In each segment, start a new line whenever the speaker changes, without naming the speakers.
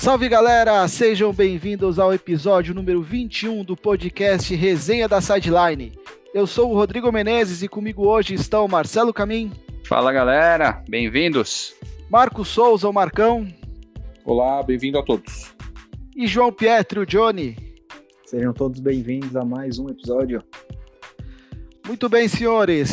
Salve galera, sejam bem-vindos ao episódio número 21 do podcast Resenha da Sideline. Eu sou o Rodrigo Menezes e comigo hoje estão Marcelo Camin.
Fala galera, bem-vindos.
Marco Souza, o Marcão.
Olá, bem-vindo a todos.
E João Pietro, o Johnny.
Sejam todos bem-vindos a mais um episódio.
Muito bem, senhores.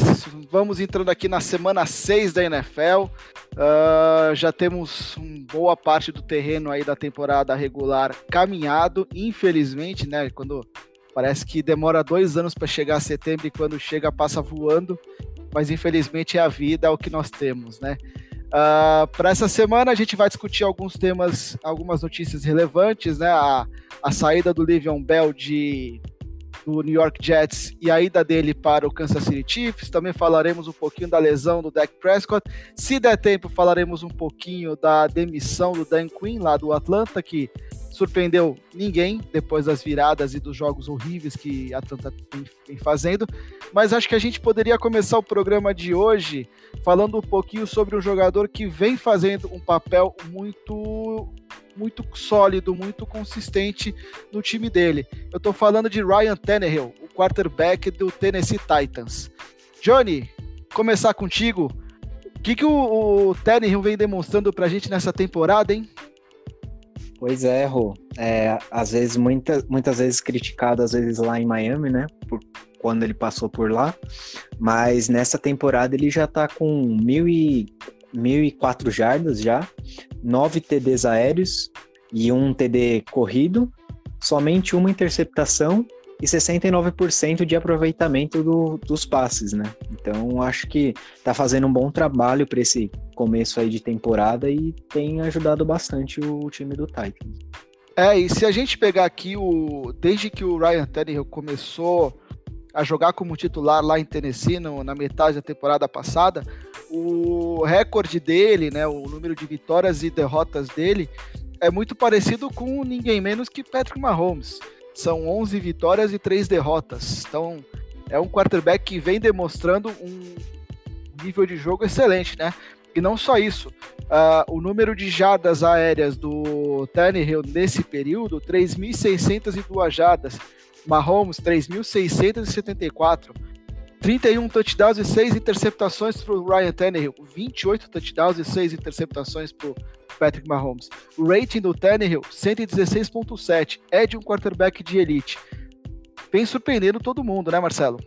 Vamos entrando aqui na semana 6 da NFL. Uh, já temos boa parte do terreno aí da temporada regular caminhado. Infelizmente, né? Quando parece que demora dois anos para chegar a setembro e quando chega passa voando. Mas infelizmente é a vida, é o que nós temos, né? Uh, para essa semana a gente vai discutir alguns temas, algumas notícias relevantes, né? A, a saída do Livion Bell de do New York Jets e a ida dele para o Kansas City Chiefs. Também falaremos um pouquinho da lesão do Dak Prescott. Se der tempo, falaremos um pouquinho da demissão do Dan Quinn lá do Atlanta, que surpreendeu ninguém depois das viradas e dos jogos horríveis que a Atlanta vem fazendo. Mas acho que a gente poderia começar o programa de hoje falando um pouquinho sobre um jogador que vem fazendo um papel muito muito sólido, muito consistente no time dele. Eu estou falando de Ryan Tannehill, o quarterback do Tennessee Titans. Johnny, começar contigo. O que, que o, o Tannehill vem demonstrando para a gente nessa temporada, hein?
Pois é, Rô. É, às vezes, muita, muitas vezes criticado, às vezes lá em Miami, né? Por, quando ele passou por lá. Mas nessa temporada ele já tá com mil e 1.004 jardas já, 9 TDs aéreos e um TD corrido, somente uma interceptação e 69% de aproveitamento do, dos passes, né? Então acho que tá fazendo um bom trabalho para esse começo aí de temporada e tem ajudado bastante o, time do Titans.
É, e se a gente pegar aqui o desde que o Ryan Tannehill começou a jogar como titular lá em Tennessee no, na metade da temporada passada, o recorde dele, né, o número de vitórias e derrotas dele é muito parecido com ninguém menos que Patrick Mahomes. São 11 vitórias e 3 derrotas. Então, é um quarterback que vem demonstrando um nível de jogo excelente, né? E não só isso, uh, o número de jardas aéreas do Tannehill nesse período, 3.602 jardas. Mahomes, 3.674. 31 touchdowns e 6 interceptações para o Ryan Tannehill, 28 touchdowns e 6 interceptações para o Patrick Mahomes. O rating do Tannehill, 116.7, é de um quarterback de elite. Vem surpreendendo todo mundo, né, Marcelo?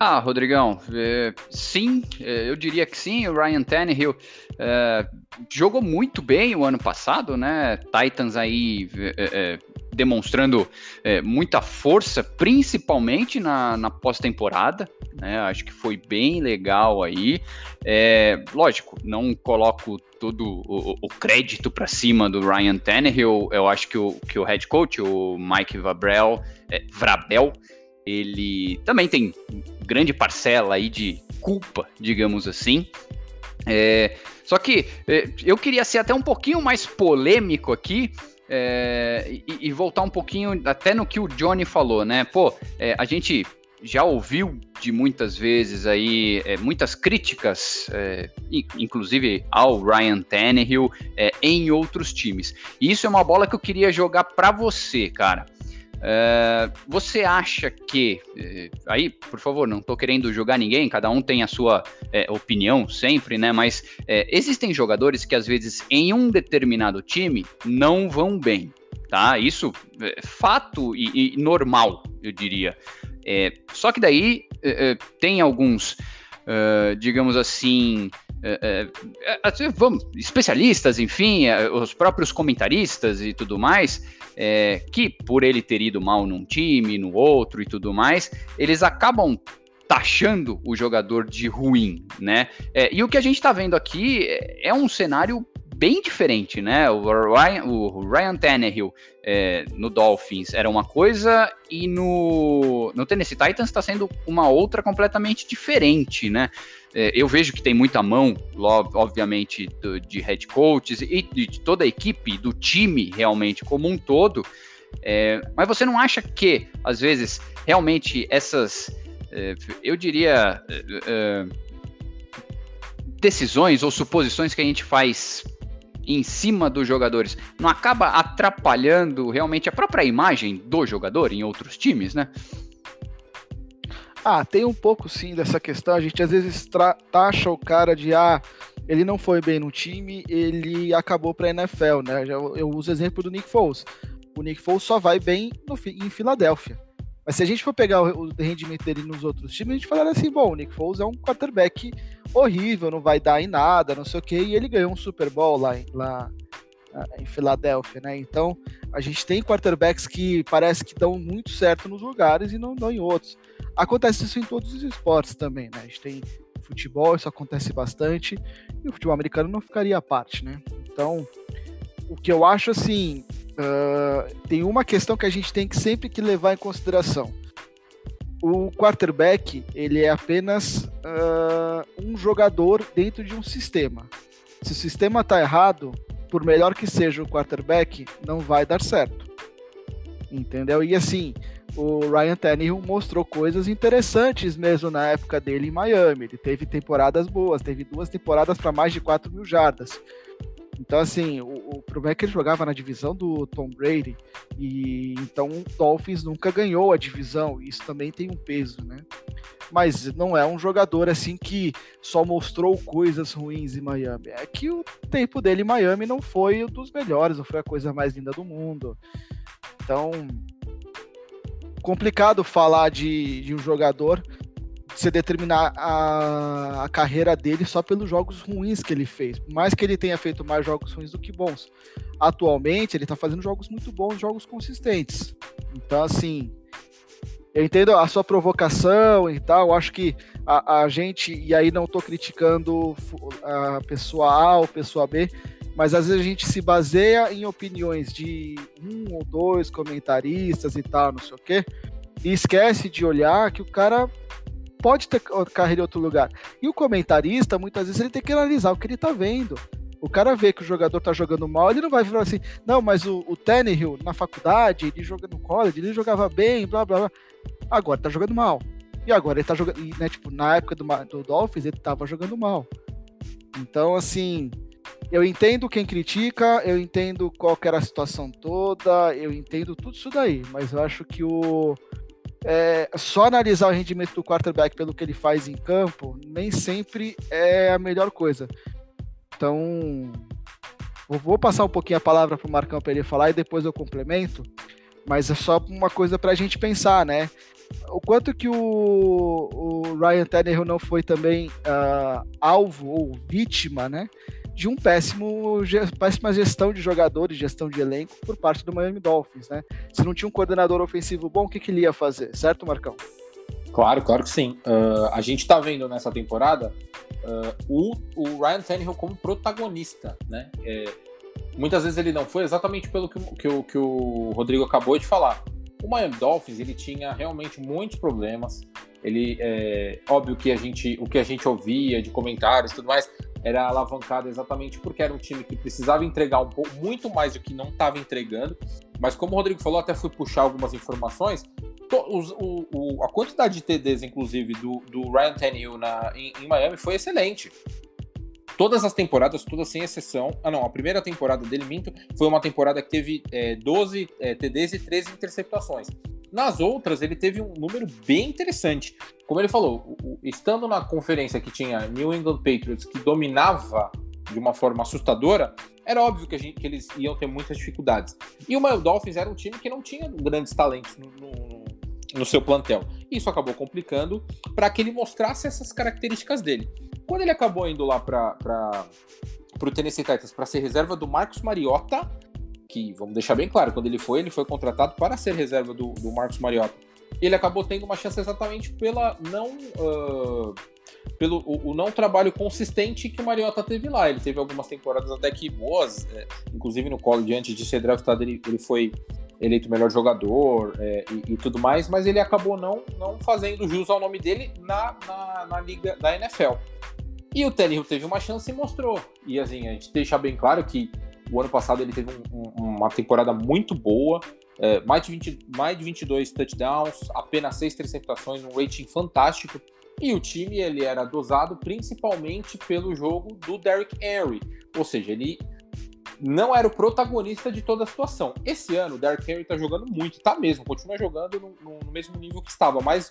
Ah, Rodrigão, é, sim, é, eu diria que sim. O Ryan Tannehill é, jogou muito bem o ano passado, né? Titans aí é, é, demonstrando é, muita força, principalmente na, na pós-temporada. Né? Acho que foi bem legal aí. É, lógico, não coloco todo o, o crédito para cima do Ryan Tannehill. Eu acho que o, que o head coach, o Mike Vabrel, é, Vrabel, ele também tem grande parcela aí de culpa, digamos assim. É, só que é, eu queria ser até um pouquinho mais polêmico aqui é, e, e, voltar um pouquinho até no que o Johnny falou, né? Pô, é, a gente já ouviu de muitas vezes aí é, muitas críticas, é, inclusive ao Ryan Tannehill é, em outros times. E isso é uma bola que eu queria jogar para você, cara. É, você acha que. É, aí, por favor, não estou querendo jogar ninguém, cada um tem a sua é, opinião sempre, né? Mas é, existem jogadores que às vezes em um determinado time não vão bem, tá? Isso é fato e, e normal, eu diria. É, só que daí tem alguns, digamos assim, é, é, vamos, especialistas, enfim, os próprios comentaristas e tudo mais, é, que por ele ter ido mal num time, no outro e tudo mais, eles acabam taxando o jogador de ruim, né? É, e o que a gente está vendo aqui é, é um cenário bem diferente, né? O Ryan, o Ryan Tannehill é, no Dolphins era uma coisa e no, no Tennessee Titans está sendo uma outra completamente diferente, né? É, eu vejo que tem muita mão, obviamente, do, de head coaches e de toda a equipe, do time realmente como um todo. É, mas você não acha que, às vezes, realmente essas, é, eu diria, é, é, decisões ou suposições que a gente faz em cima dos jogadores, não acaba atrapalhando realmente a própria imagem do jogador em outros times, né?
Ah, tem um pouco sim dessa questão. A gente às vezes taxa o cara de ah, ele não foi bem no time, ele acabou para NFL, né? Eu, eu uso o exemplo do Nick Foles. O Nick Foles só vai bem no, em Filadélfia. Mas se a gente for pegar o, rendimento dele nos outros times, a gente falaria assim: bom, o Nick Foles é um quarterback horrível, não vai dar em nada, não sei o quê, e ele ganhou um Super Bowl lá, lá em Filadélfia, né? Então a gente tem quarterbacks que parece que dão muito certo nos lugares e não dão em outros. Acontece isso em todos os esportes também, né? A gente tem futebol, isso acontece bastante, e o futebol americano não ficaria à parte, né? Então, o que eu acho assim, uh, tem uma questão que a gente tem que sempre que levar em consideração. O quarterback, ele é apenas uh, um jogador dentro de um sistema. Se o sistema está errado, por melhor que seja o quarterback, não vai dar certo. Entendeu? E assim, o Ryan Tannehill mostrou coisas interessantes mesmo na época dele em Miami. Ele teve temporadas boas, teve duas temporadas para mais de 4 mil jardas. Então, assim, o, o, problema é que ele jogava na divisão do Tom Brady, e então o Dolphins nunca ganhou a divisão, e isso também tem um peso, né? Mas não é um jogador assim que só mostrou coisas ruins em Miami. É que o tempo dele em Miami não foi um dos melhores, não foi a coisa mais linda do mundo. Então, complicado falar de, de um jogador você determinar a, a, carreira dele só pelos jogos ruins que ele fez. Por mais que ele tenha feito mais jogos ruins do que bons. Atualmente, ele está fazendo jogos muito bons, jogos consistentes. Então, assim, eu entendo a sua provocação e tal. Acho que a, a gente, e aí não estou criticando a pessoa A ou pessoa B, mas às vezes a gente se baseia em opiniões de um ou dois comentaristas e tal, não sei o quê, e esquece de olhar que o cara pode ter carreira em outro lugar. E o comentarista, muitas vezes, ele tem que analisar o que ele tá vendo. O cara vê que o jogador tá jogando mal, ele não vai falar assim, não, mas o, o Tannehill, na faculdade, ele joga no college, ele jogava bem, blá, blá, blá. Agora tá jogando mal. E agora ele tá jogando, né, tipo, na época do, do Dolphins, ele tava jogando mal. Então, assim, eu entendo quem critica, eu entendo qual era a situação toda, eu entendo tudo isso daí, mas eu acho que o é, só analisar o rendimento do quarterback pelo que ele faz em campo nem sempre é a melhor coisa. Então, vou passar um pouquinho a palavra para o Marcão para ele falar e depois eu complemento, mas é só uma coisa para a gente pensar, né? O quanto que o, o Ryan Tannehill não foi também uh, alvo ou vítima, né? De um péssimo péssima gestão de jogadores, gestão de elenco por parte do Miami Dolphins, né? Se não tinha um coordenador ofensivo bom, o que, que ele ia fazer, certo, Marcão?
Claro, claro que sim. Uh, a gente tá vendo nessa temporada uh, o, o Ryan Tannehill como protagonista, né? É, muitas vezes ele não foi exatamente pelo que, que, o, que o Rodrigo acabou de falar. O Miami Dolphins ele tinha realmente muitos problemas. Ele é óbvio que a gente o que a gente ouvia de comentários tudo mais era alavancado exatamente porque era um time que precisava entregar um pouco, muito mais do que não estava entregando. Mas como o Rodrigo falou, até fui puxar algumas informações. Os, o, o, a quantidade de TDs, inclusive, do, do Ryan Tannehill na, em, em, Miami foi excelente. Todas as temporadas, todas sem exceção. Ah, não, a primeira temporada dele, minto, foi uma temporada que teve é, 12 é, TDs e 13 interceptações. Nas outras, ele teve um número bem interessante. Como ele falou, estando na conferência que tinha New England Patriots, que dominava de uma forma assustadora, era óbvio que, gente, que eles iam ter muitas dificuldades. E o Miami Dolphins era um time que não tinha grandes talentos no, no, no seu plantel. Isso acabou complicando para que ele mostrasse essas características dele. Quando ele acabou indo lá para o Tennessee Titans para ser reserva do Marcos Mariota, que, vamos deixar bem claro, quando ele foi, ele foi contratado para ser reserva do, do Marcos Mariota. Ele acabou tendo uma chance exatamente pela não. Uh, pelo o, o, não trabalho consistente que o Mariota teve lá. Ele teve algumas temporadas até que boas, é, inclusive no college, antes de ser draftado, ele, ele foi eleito melhor jogador é, e, e, tudo mais, mas ele acabou não, não fazendo jus ao nome dele na, na, na liga da NFL. E o Tannehill teve uma chance e mostrou. E assim, a gente deixa bem claro que o ano passado ele teve um, um, uma temporada muito boa, é, mais, de 20, mais de 22 touchdowns, apenas 6 interceptações, um rating fantástico. E o time ele era dosado principalmente pelo jogo do Derrick Henry, ou seja, ele não era o protagonista de toda a situação. Esse ano, o Derrick Henry tá jogando muito, tá mesmo, continua jogando no, no mesmo nível que estava, mas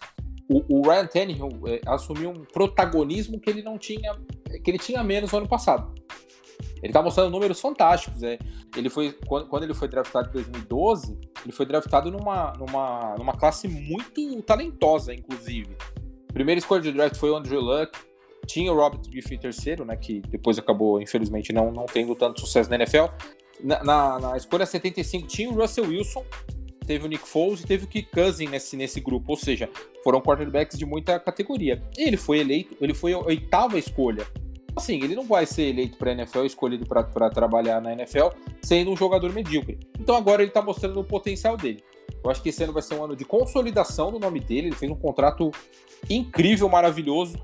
o, o Ryan Tannehill é, assumiu um protagonismo que ele não tinha, que ele tinha menos no ano passado. Ele tá mostrando números fantásticos. É. Ele foi, quando, quando ele foi draftado em 2012, ele foi draftado numa, numa, numa classe muito talentosa, inclusive. Primeira escolha de draft foi o Andrew Luck, tinha o Robert Griffin terceiro, né, que depois acabou, infelizmente, não, não tendo tanto sucesso na NFL. Na, na, na, escolha 75 tinha o Russell Wilson, teve o Nick Foles e teve o Kirk Cousins nesse, nesse grupo, ou seja, foram quarterbacks de muita categoria. E ele foi eleito, ele foi a oitava escolha. Assim, ele não vai ser eleito para a NFL, escolhido para trabalhar na NFL, sendo um jogador medíocre. Então agora ele está mostrando o potencial dele. Eu acho que esse ano vai ser um ano de consolidação do nome dele. Ele fez um contrato incrível, maravilhoso.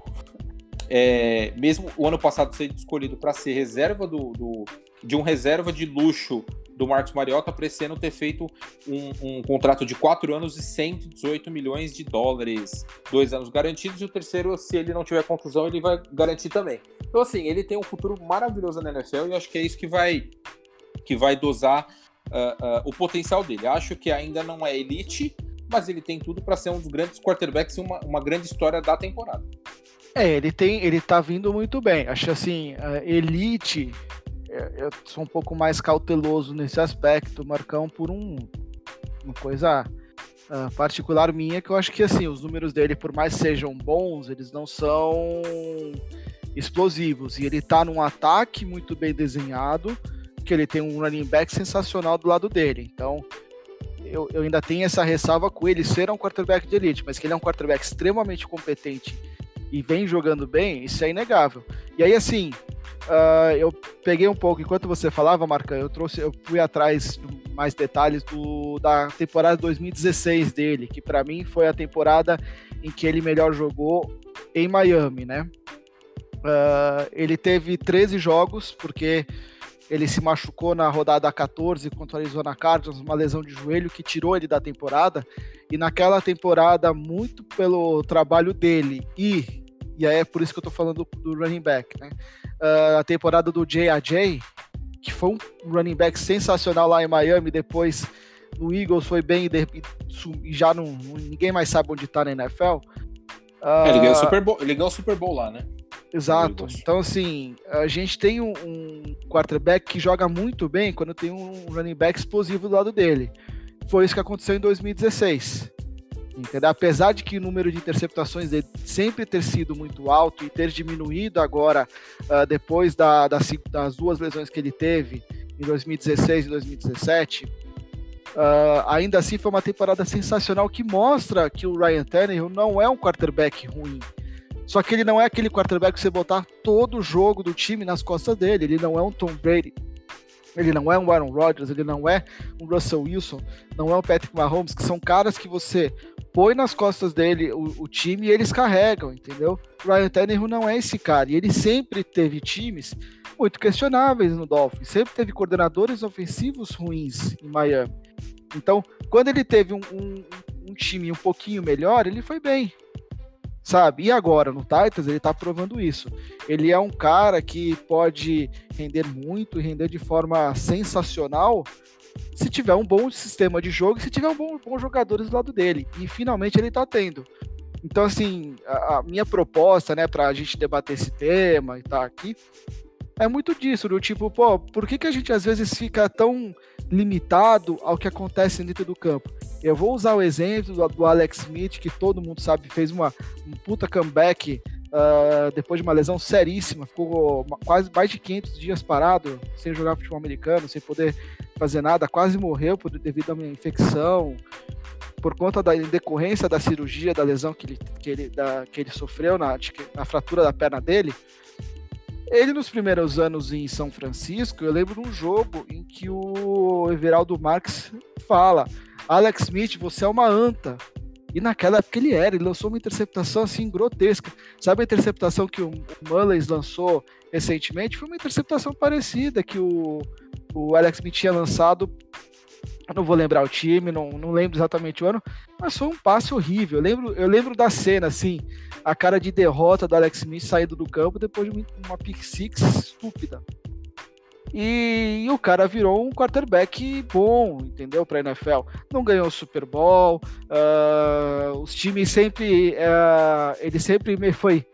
É, mesmo o ano passado sendo escolhido para ser reserva do, do, de um reserva de luxo do Marcos Mariota ano ter feito um, um, contrato de quatro anos e 118 milhões de dólares, dois anos garantidos, e o terceiro, se ele não tiver contusão, ele vai garantir também. Então, assim, ele tem um futuro maravilhoso na NFL e acho que é isso que vai, que vai dosar uh, uh, o potencial dele. Acho que ainda não é elite, mas ele tem tudo para ser um dos grandes quarterbacks e uma, uma grande história da temporada.
É, ele tem, ele tá vindo muito bem. Acho assim, elite, eu sou um pouco mais cauteloso nesse aspecto, Marcão, por um, uma coisa uh, particular minha, que eu acho que assim, os números dele, por mais sejam bons, eles não são explosivos. E ele tá num ataque muito bem desenhado, que ele tem um running back sensacional do lado dele. Então, eu, eu ainda tenho essa ressalva com ele ser um quarterback de elite, mas que ele é um quarterback extremamente competente e vem jogando bem, isso é inegável. E aí, assim, uh, eu peguei um pouco, enquanto você falava, Marca, eu trouxe, eu fui atrás mais detalhes do, da temporada 2016 dele, que para mim foi a temporada em que ele melhor jogou em Miami, né? Uh, ele teve 13 jogos, porque ele se machucou na rodada 14 contra a Arizona Cardinals, uma lesão de joelho que tirou ele da temporada. E naquela temporada, muito pelo trabalho dele e e aí é por isso que eu tô falando do, running back, né? Uh, a temporada do J.A.J., que foi um running back sensacional lá em Miami, depois no Eagles foi bem e, e já não, ninguém mais sabe onde tá na NFL.
Uh, é, ele, ganhou Super Bowl, ele ganhou o Super Bowl lá, né?
Exato. Então, assim, a gente tem um, um, quarterback que joga muito bem quando tem um running back explosivo do lado dele. Foi isso que aconteceu em 2016. Entendeu? Apesar de que o número de interceptações dele sempre ter sido muito alto e ter diminuído agora, uh, depois da, das, das duas lesões que ele teve em 2016 e 2017, uh, ah, ainda assim foi uma temporada sensacional que mostra que o Ryan Tannehill não é um quarterback ruim. Só que ele não é aquele quarterback que você botar todo o jogo do time nas costas dele. Ele não é um Tom Brady. Ele não é um Aaron Rodgers, ele não é um Russell Wilson, não é um Patrick Mahomes, que são caras que você põe nas costas dele o, o time e eles carregam, entendeu? Ryan Tannehill não é esse cara. E ele sempre teve times muito questionáveis no Dolphins, sempre teve coordenadores ofensivos ruins em Miami. Então, quando ele teve um, um, um time um pouquinho melhor, ele foi bem sabe? E agora no Titans ele tá provando isso. Ele é um cara que pode render muito e render de forma sensacional se tiver um bom sistema de jogo e se tiver um bom, bons jogadores do lado dele. E finalmente ele tá tendo. Então, assim, a, a minha proposta, né, pra gente debater esse tema e tá aqui, é muito disso, do tipo, pô, por que, que a gente às vezes fica tão limitado ao que acontece dentro do campo? Eu vou usar o exemplo do, do Alex Smith, que todo mundo sabe fez uma um puta comeback uh, depois de uma lesão seríssima, ficou quase mais de 500 dias parado, sem jogar futebol americano, sem poder fazer nada, quase morreu por, devido a uma infecção, por conta da decorrência da cirurgia, da lesão que ele, que ele, da, que ele sofreu na, na fratura da perna dele. Ele, nos primeiros anos em São Francisco, eu lembro de um jogo em que o Everaldo Marques fala: Alex Smith, você é uma anta. E naquela época ele era, ele lançou uma interceptação assim grotesca. Sabe a interceptação que o Mullins lançou recentemente? Foi uma interceptação parecida que o, o Alex Smith tinha lançado eu não vou lembrar o time, não, não lembro exatamente o ano, mas foi um passe horrível. Eu lembro, eu lembro da cena, assim, a cara de derrota do Alex Smith saindo do campo depois de uma pick six estúpida. E, e, o cara virou um quarterback bom, entendeu? Para a NFL. Não ganhou o Super Bowl, uh, os times sempre. Uh, ele sempre me foi.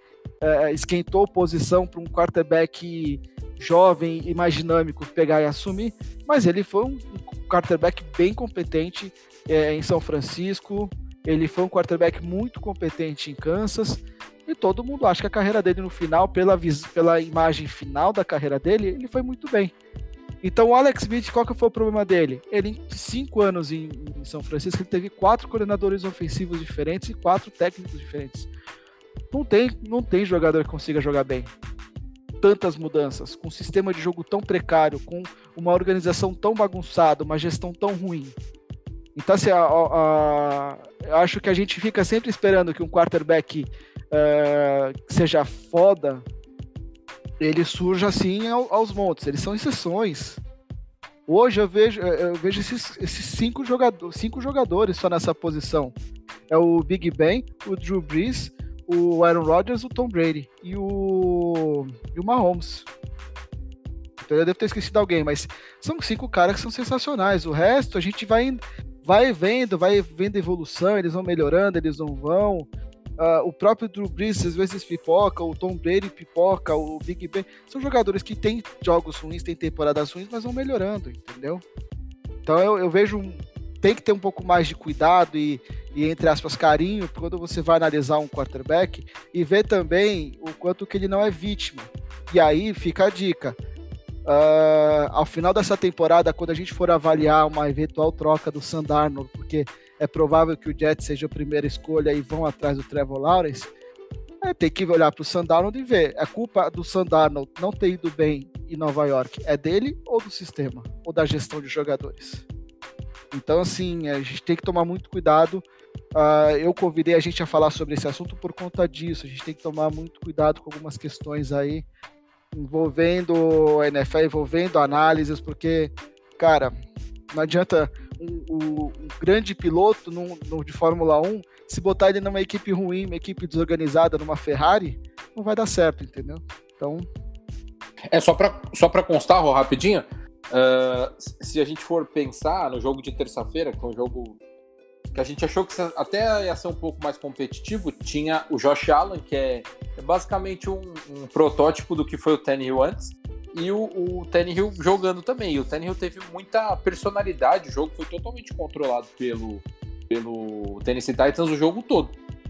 Uh, esquentou posição para um quarterback jovem e mais dinâmico pegar e assumir, mas ele foi um quarterback bem competente é, em São Francisco, ele foi um quarterback muito competente em Kansas, e todo mundo acha que a carreira dele no final, pela, pela imagem final da carreira dele, ele foi muito bem. Então o Alex Smith, qual que foi o problema dele? Ele, em cinco anos em, em São Francisco, ele teve quatro coordenadores ofensivos diferentes e quatro técnicos diferentes. Não tem, não tem jogador que consiga jogar bem. Tantas mudanças, com um sistema de jogo tão precário, com uma organização tão bagunçada, uma gestão tão ruim. Então, assim, a, a, eu acho que a gente fica sempre esperando que um quarterback uh, seja foda, ele surja assim ao, aos montes. Eles são exceções. Hoje eu vejo, eu vejo esses, esses cinco, jogador, cinco jogadores só nessa posição. É o Big Ben, o Drew Brees, o Aaron Rodgers, o Tom Brady e o, e o Mahomes. Então eu devo ter esquecido alguém, mas são cinco caras que são sensacionais. O resto a gente vai, vai vendo, vai vendo evolução, eles vão melhorando, eles não vão. Uh, o próprio Drew Brees às vezes pipoca, o Tom Brady pipoca, o Big Ben. São jogadores que têm jogos ruins, têm temporadas ruins, mas vão melhorando, entendeu? Então eu, eu vejo. Tem que ter um pouco mais de cuidado e, e, entre aspas, carinho quando você vai analisar um quarterback e ver também o quanto que ele não é vítima. E aí fica a dica. Uh, ao final dessa temporada, quando a gente for avaliar uma eventual troca do Sandarno, porque é provável que o Jets seja a primeira escolha e vão atrás do Trevor Lawrence, é, tem que olhar para o Sandarnold e ver. A culpa do Sandarnold não ter ido bem em Nova York é dele ou do sistema? Ou da gestão de jogadores? Então, assim, a gente tem que tomar muito cuidado. Uh, eu convidei a gente a falar sobre esse assunto por conta disso. A gente tem que tomar muito cuidado com algumas questões aí envolvendo a NFL, envolvendo análises, porque, cara, não adianta um, um, um grande piloto num, num, de Fórmula 1, se botar ele numa equipe ruim, uma equipe desorganizada, numa Ferrari, não vai dar certo, entendeu? Então.
É, só para só constar, Rô, rapidinho, uh, se a gente for pensar no jogo de terça-feira, que foi um jogo que a gente achou que até ia ser um pouco mais competitivo, tinha o Josh Allen, que é, é basicamente um, um, protótipo do que foi o Tannehill antes, e o, o Tannehill jogando também. E o Tannehill teve muita personalidade, o jogo foi totalmente controlado pelo, pelo Tennessee Titans o jogo todo.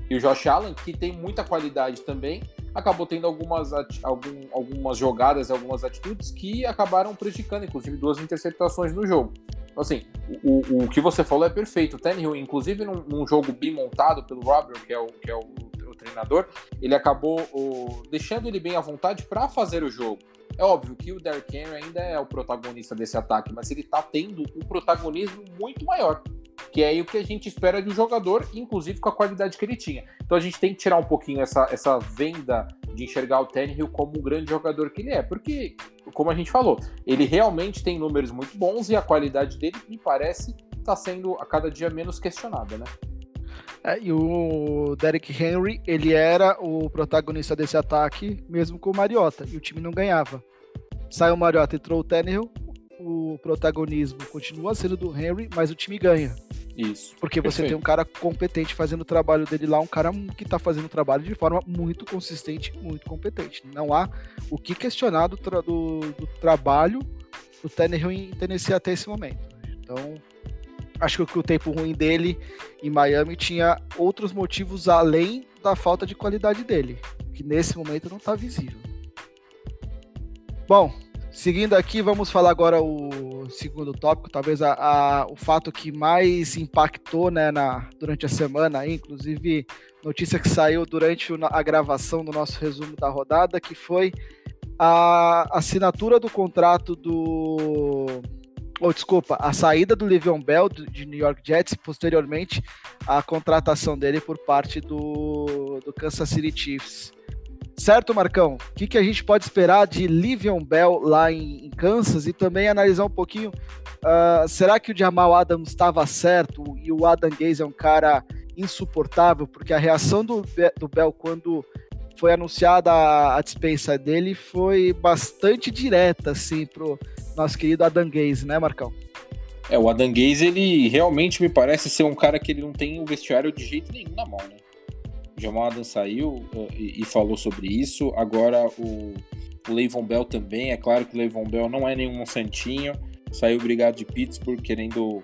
E o Josh Allen, que tem muita qualidade também, acabou tendo algumas, algum, algumas jogadas, algumas atitudes que acabaram prejudicando, inclusive duas interceptações no jogo. Então, assim, o, o que você falou é perfeito. O Tannehill, inclusive num, num jogo bem montado pelo Robert, que é o, que é o, o treinador, ele acabou o, deixando ele bem à vontade para fazer o jogo. É óbvio que o Derrick Henry ainda é o protagonista desse ataque, mas ele está tendo um protagonismo muito maior, que é o que a gente espera de um jogador, inclusive com a qualidade que ele tinha. Então a gente tem que tirar um pouquinho essa, essa venda de enxergar o Tannehill como um grande jogador que ele é, porque, como a gente falou, ele realmente tem números muito bons e a qualidade dele, me parece, está sendo a cada dia menos questionada, né?
É, e o Derek Henry, ele era o protagonista desse ataque, mesmo com o Mariota, e o time não ganhava. Sai o Mariota, entrou o Tannehill, o protagonismo continua sendo do Henry, mas o time ganha.
Isso.
Porque você Perfeito. tem um cara competente fazendo o trabalho dele lá, um cara que está fazendo o trabalho de forma muito consistente, muito competente. Não há o que questionar do, tra do, do trabalho do Tannehill em Tennessee até esse momento. Então, acho que o tempo ruim dele em Miami tinha outros motivos além da falta de qualidade dele, que nesse momento não está visível. Bom, seguindo aqui, vamos falar agora o segundo tópico, talvez a, a, o fato que mais impactou né, na, durante a semana, inclusive notícia que saiu durante a gravação do nosso resumo da rodada, que foi a assinatura do contrato do ou desculpa, a saída do Le'Veon Bell de New York Jets, posteriormente a contratação dele por parte do, do Kansas City Chiefs. Certo, Marcão? O que, que a gente pode esperar de Le'Veon Bell lá em, em, Kansas e também analisar um pouquinho, uh, será que o Jamal Adams estava certo e o Adam Gaze é um cara insuportável? Porque a reação do, do Bell quando foi anunciada a, a dispensa dele foi bastante direta, assim, pro, nosso querido Adanguese, né, Marcão?
É, o Adanguese, ele realmente me parece ser um cara que ele não tem o vestiário de jeito nenhum na mão, né? O Jamal Adams saiu uh, e, e, falou sobre isso. Agora o, o Leivon Bell também. É claro que o Leivon Bell não é nenhum santinho. Saiu obrigado de Pittsburgh querendo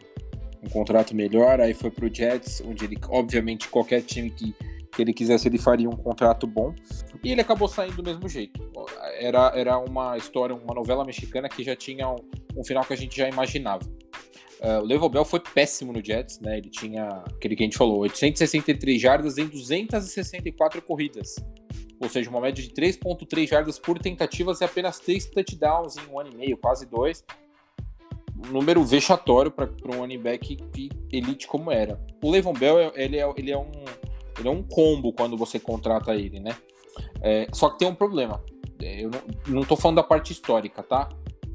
um contrato melhor. Aí foi pro Jets, onde ele, obviamente, qualquer time que, que ele quisesse, ele faria um contrato bom. E ele acabou saindo do mesmo jeito. Era, era uma história, uma novela mexicana que já tinha um, um final que a gente já imaginava. Uh, o Level Bell foi péssimo no Jets, né? Ele tinha aquele que a gente falou, 863 jardas em 264 corridas. Ou seja, uma média de 3.3 jardas por tentativas e apenas 3 touchdowns em um ano e meio, quase dois. Um número vexatório para um running back elite como era. O Levon Bell, ele é, ele é, um, ele é um combo quando você contrata ele, né? É, só que tem um problema. É, eu não, tô falando da parte histórica, tá?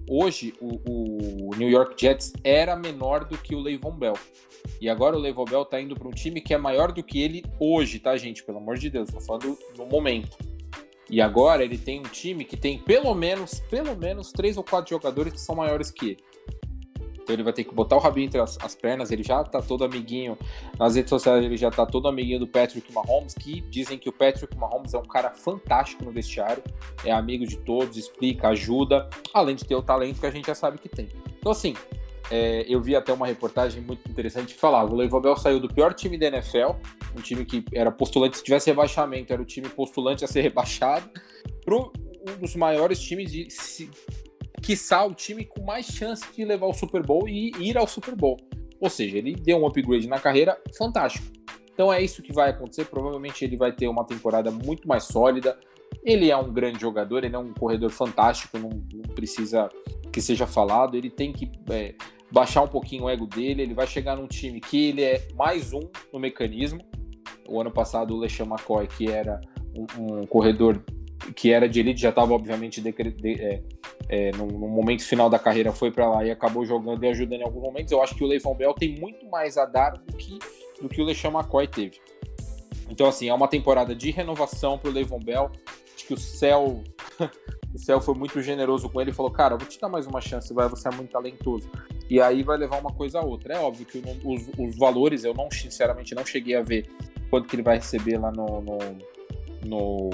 hoje o, o, New York Jets era menor do que o Le'Veon Bell. E agora o Le'Veon Bell tá indo para um time que é maior do que ele hoje, tá, gente? Pelo amor de Deus, tô falando no momento. E agora ele tem um time que tem pelo menos, pelo menos três ou quatro jogadores que são maiores que ele. Então ele vai ter que botar o rabinho entre as, as, pernas, ele já tá todo amiguinho. Nas redes sociais ele já tá todo amiguinho do Patrick Mahomes, que dizem que o Patrick Mahomes é um cara fantástico no vestiário, é amigo de todos, explica, ajuda, além de ter o talento que a gente já sabe que tem. Então assim, é, eu vi até uma reportagem muito interessante que falava: o Leivon Bell saiu do pior time da NFL, um time que era postulante, se tivesse rebaixamento, era o time postulante a ser rebaixado, para um dos maiores times de, quiçá, o time com mais chance de levar o Super Bowl e ir ao Super Bowl. Ou seja, ele deu um upgrade na carreira fantástico. Então é isso que vai acontecer. Provavelmente ele vai ter uma temporada muito mais sólida. Ele é um grande jogador, ele é um corredor fantástico, não, não precisa que seja falado. Ele tem que é, baixar um pouquinho o ego dele. Ele vai chegar num time que ele é mais um no mecanismo. O ano passado o LeSean McCoy, que era um, um corredor que era de elite, já estava obviamente de, de, é, é, no, momento final da carreira foi para lá e acabou jogando e ajudando em alguns momentos. Eu acho que o Leifão Bell tem muito mais a dar do que, do que o LeSean McCoy teve. Então, assim, é uma temporada de renovação para o Leivon Bell. Acho que o céu, o céu foi muito generoso com ele e falou: Cara, vou te dar mais uma chance, vai, você é muito talentoso. E aí vai levar uma coisa a outra. É óbvio que os, os valores, eu não, sinceramente, não cheguei a ver quanto que ele vai receber lá no, no, no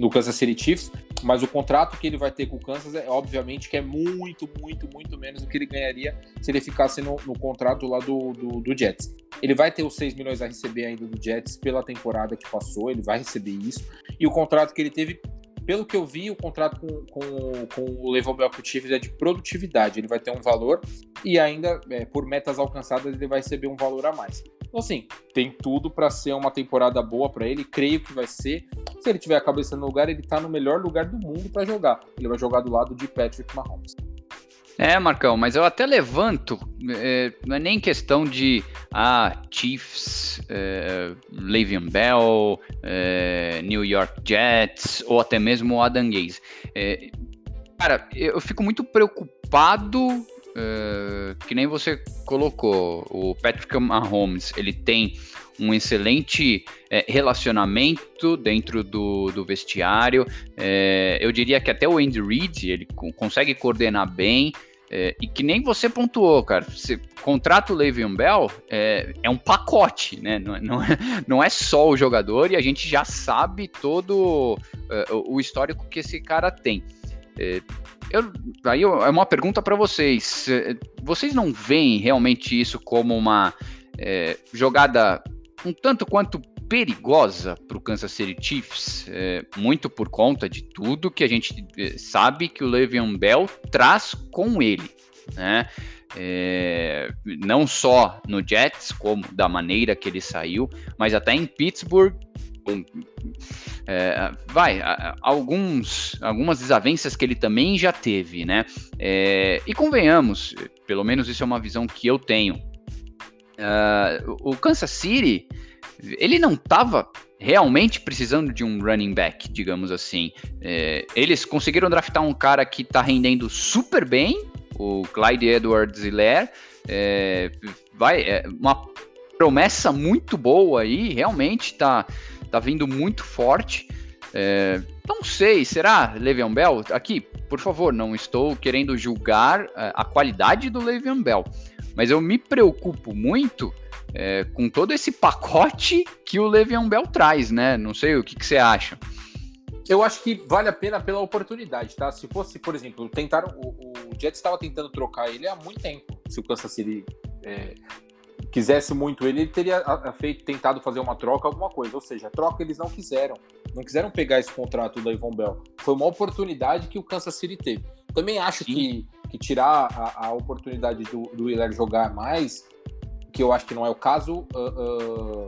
no Kansas City Chiefs, mas o contrato que ele vai ter com o Kansas é obviamente que é muito, muito, muito menos do que ele ganharia se ele ficasse no, no contrato lá do, do, do, Jets. Ele vai ter os 6 milhões a receber ainda do Jets pela temporada que passou, ele vai receber isso. E o contrato que ele teve, pelo que eu vi, o contrato com, com, com o Level Bell é de produtividade. Ele vai ter um valor e ainda, é, por metas alcançadas, ele vai receber um valor a mais. Então, assim, tem tudo para ser uma temporada boa para ele. Creio que vai ser. Se ele tiver a cabeça no lugar, ele tá no melhor lugar do mundo para jogar. Ele vai jogar do lado de Patrick Mahomes.
É, Marcão, mas eu até levanto, é, não é nem questão de ah, Chiefs, é, Le'Veon Bell, é, New York Jets ou até mesmo o Adam Gaze. É, cara, eu fico muito preocupado Uh, que nem você colocou, o Patrick Mahomes, ele tem um excelente é, relacionamento dentro do, do vestiário. É, eu diria que até o Andy Reid ele consegue coordenar bem. É, e que nem você pontuou, cara. Você contrata o Le'Veon Bell é, é um pacote, né? Não, não, é, não é só o jogador e a gente já sabe todo uh, o histórico que esse cara tem. É, eu, aí é uma pergunta para vocês. É, vocês não veem realmente isso como uma é, jogada um tanto quanto perigosa para o Kansas City Chiefs, é, muito por conta de tudo que a gente é, sabe que o Le'Veon Bell traz com ele, né? É, não só no Jets, como da maneira que ele saiu, mas até em Pittsburgh é, vai, alguns, algumas desavenças que ele também já teve, né? É, e convenhamos, pelo menos isso é uma visão que eu tenho. Uh, o Kansas City, ele não estava realmente precisando de um running back, digamos assim. É, eles conseguiram draftar um cara que está rendendo super bem, o Clyde Edwards Hilaire. É, vai, é uma promessa muito boa aí, realmente está tá vindo muito forte. É, Não sei, será Le'Veon Bell? Aqui, por favor, não estou querendo julgar é, a qualidade do Le'Veon Bell, mas eu me preocupo muito é, com todo esse pacote que o Le'Veon Bell traz, né? Não sei o que, que você acha.
Eu acho que vale a pena pela oportunidade, tá? Se fosse, por exemplo, tentaram. O, o Jets estava tentando trocar ele há muito tempo. Se o Kansas City é, quisesse muito ele, ele teria feito, tentado fazer uma troca, alguma coisa. Ou seja, a troca eles não quiseram. Não quiseram pegar esse contrato da Ivon Bell. Foi uma oportunidade que o Kansas City teve. Também acho que, que tirar a, a oportunidade do, do Willer jogar mais, que eu acho que não é o caso, uh, uh,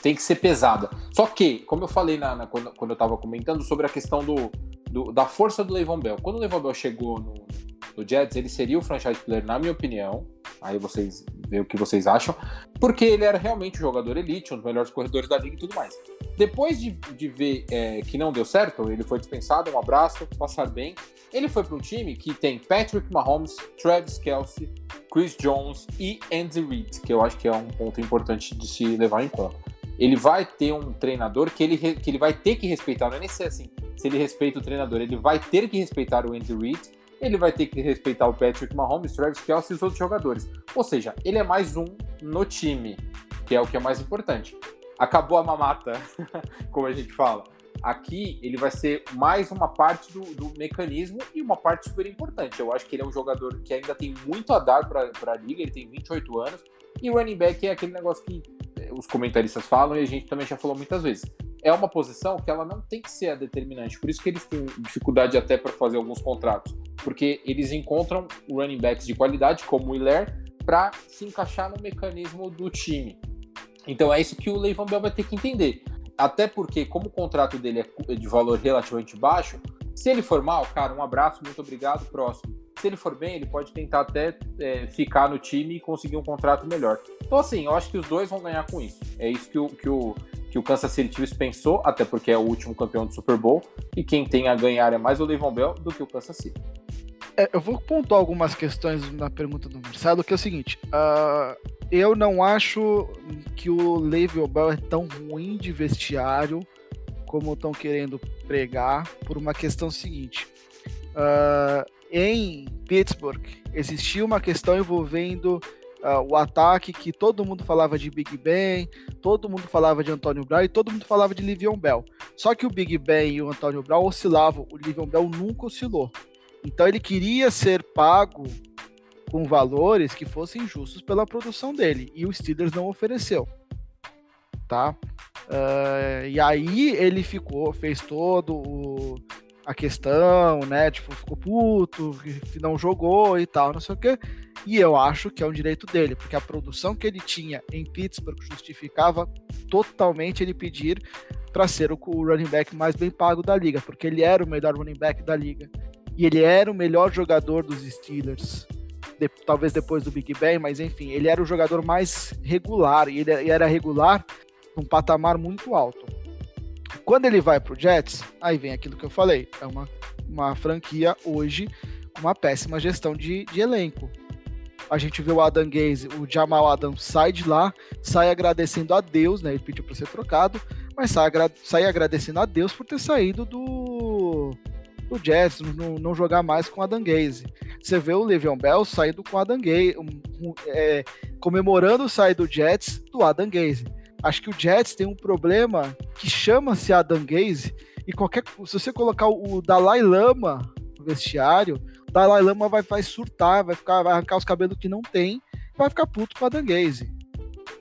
tem que ser pesada. Só que, como eu falei na, na quando, quando eu estava comentando sobre a questão do, do, da força do Le'Veon Bell. Quando o Le'Veon Bell chegou no, no Jets, ele seria o franchise player, na minha opinião. Aí vocês veem o que vocês acham. Porque ele era realmente um jogador elite, um dos melhores corredores da liga e tudo mais. Depois de, de ver é, que não deu certo, ele foi dispensado, um abraço, passar bem. Ele foi para um time que tem Patrick Mahomes, Travis Kelsey, Chris Jones e Andy Reid, que eu acho que é um ponto importante de se levar em conta ele vai ter um treinador que ele, que ele vai ter que respeitar, não é nem ser assim, se ele respeita o treinador, ele vai ter que respeitar o Andy Reid, ele vai ter que respeitar o Patrick Mahomes, Travis Kelce e os outros jogadores. Ou seja, ele é mais um no time, que é o que é mais importante. Acabou a mamata, como a gente fala. Aqui ele vai ser mais uma parte do, do, mecanismo e uma parte super importante. Eu acho que ele é um jogador que ainda tem muito a dar para a liga, ele tem 28 anos, e running back é aquele negócio que os comentaristas falam e a gente também já falou muitas vezes. É uma posição que ela não tem que ser a determinante, por isso que eles têm dificuldade até para fazer alguns contratos, porque eles encontram running backs de qualidade, como o Hilaire, para se encaixar no mecanismo do time. Então é isso que o Leivon Bell vai ter que entender. Até porque, como o contrato dele é de valor relativamente baixo, se ele for mal, cara, um abraço, muito obrigado, próximo. Se ele for bem, ele pode tentar até é, ficar no time e conseguir um contrato melhor. Então, assim, eu acho que os dois vão ganhar com isso. É isso que o, que o, que o Kansas City Chiefs pensou, até porque é o último campeão do Super Bowl, e quem tem a ganhar é mais o Le'Veon Bell do que o Kansas City.
É, eu vou pontuar algumas questões na pergunta do Marcelo, que é o seguinte: uh, eu não acho que o Le'Veon Bell é tão ruim de vestiário como estão querendo pregar, por uma questão seguinte. Uh, em Pittsburgh existia uma questão envolvendo uh, o ataque que todo mundo falava de Big Ben, todo mundo falava de Antônio Brown e todo mundo falava de Livion Bell. Só que o Big Ben e o Antônio Brown oscilavam, o Livion Bell nunca oscilou. Então ele queria ser pago com valores que fossem justos pela produção dele e o Steelers não ofereceu, tá? Uh, e aí ele ficou, fez todo o, a questão, né? Tipo, ficou puto, não jogou e tal, não sei o quê. E eu acho que é um direito dele, porque a produção que ele tinha em Pittsburgh justificava totalmente ele pedir para ser o, o running back mais bem pago da liga, porque ele era o melhor running back da liga. E ele era o melhor jogador dos Steelers. De, talvez depois do Big Ben, mas enfim, ele era o jogador mais regular, e ele era regular num patamar muito alto. Quando ele vai para o Jets, aí vem aquilo que eu falei, é uma, uma franquia hoje com uma péssima gestão de, de elenco. A gente vê o Adam Gaze, o Jamal Adams sai de lá, sai agradecendo a Deus, né? Ele pediu para ser trocado, mas sai, sai agradecendo a Deus por ter saído do, do Jets, não, não jogar mais com Adam Gaze. Você vê o Le'Veon Bell saindo com Adam Gaze, um, é, comemorando o sair do Jets do Adam Gaze. Acho que o Jets tem um problema que chama-se Adam Gaze, e qualquer. Se você colocar o Dalai Lama no vestiário, o Dalai Lama vai, vai surtar, vai, ficar, vai arrancar os cabelos que não tem, vai ficar puto com a Adam Gaze.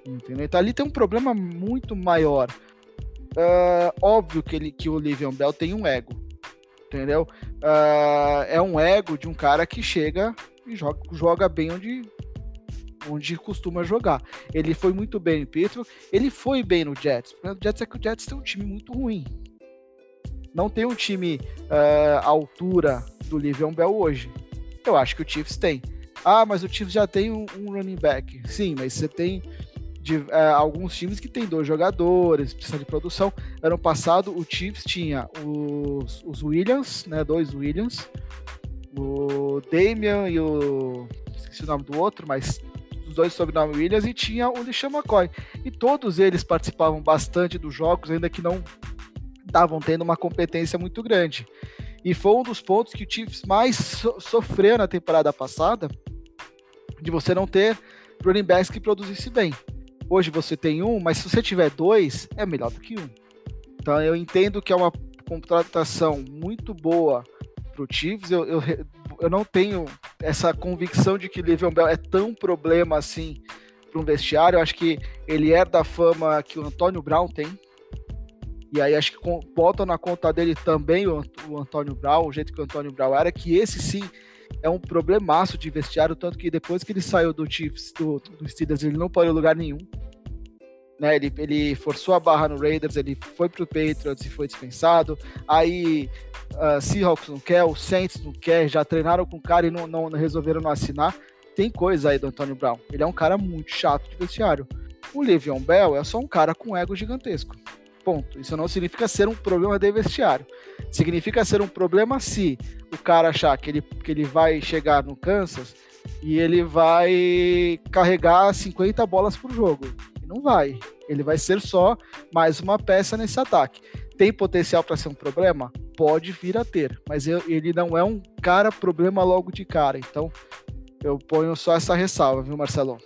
Entendeu? Então ali tem um problema muito maior. Uh, óbvio que, ele, que o Livian Bell tem um ego. Entendeu? Uh, é um ego de um cara que chega e joga, joga bem onde, onde costuma jogar. Ele foi muito bem em Pittsburgh, ele foi bem no Jets. O Jets é que o Jets tem um time muito ruim. Não tem um time uh, à altura do Livion Bell hoje. Eu acho que o Chiefs tem. Ah, mas o Chiefs já tem um, um running back. Sim, mas você tem de, uh, alguns times que tem dois jogadores, precisa de produção. Ano passado o Chiefs tinha os, os Williams, né, dois Williams, o Damian e o esqueci o nome do outro, mas os dois sobrenome Williams, e tinha o Lishan McCoy. E todos eles participavam bastante dos jogos, ainda que não estavam tendo uma competência muito grande. E foi um dos pontos que o Chiefs mais so sofreu na temporada passada, de você não ter running backs que produzisse bem. Hoje você tem um, mas se você tiver dois, é melhor do que um. Então eu entendo que é uma contratação muito boa para o Chiefs. Eu, eu, eu, não tenho essa convicção de que Le'Veon Bell é tão problema assim para um vestiário. Eu acho que ele é da fama que o Antônio Brown tem. E aí acho que botam na conta dele também o, o Antônio Brown, o jeito que o Antônio Brown era, que esse sim é um problemaço de vestiário, tanto que depois que ele saiu do Chiefs, do, do Steelers, ele não parou em lugar nenhum. Né, ele, ele forçou a barra no Raiders, ele foi pro Patriots e foi dispensado. Aí uh, Seahawks não quer, o Saints não quer, já treinaram com o cara e não, não, não resolveram não assinar. Tem coisa aí do Antônio Brown. Ele é um cara muito chato de vestiário. O Le'Veon Bell é só um cara com ego gigantesco. Ponto. Isso não significa ser um problema de vestiário. Significa ser um problema se o cara achar que ele, que ele vai chegar no Kansas e ele vai carregar 50 bolas por jogo. Não vai. Ele vai ser só mais uma peça nesse ataque. Tem potencial para ser um problema? Pode vir a ter, mas ele não é um cara problema logo de cara. Então, eu ponho só essa ressalva, viu, Marcelo?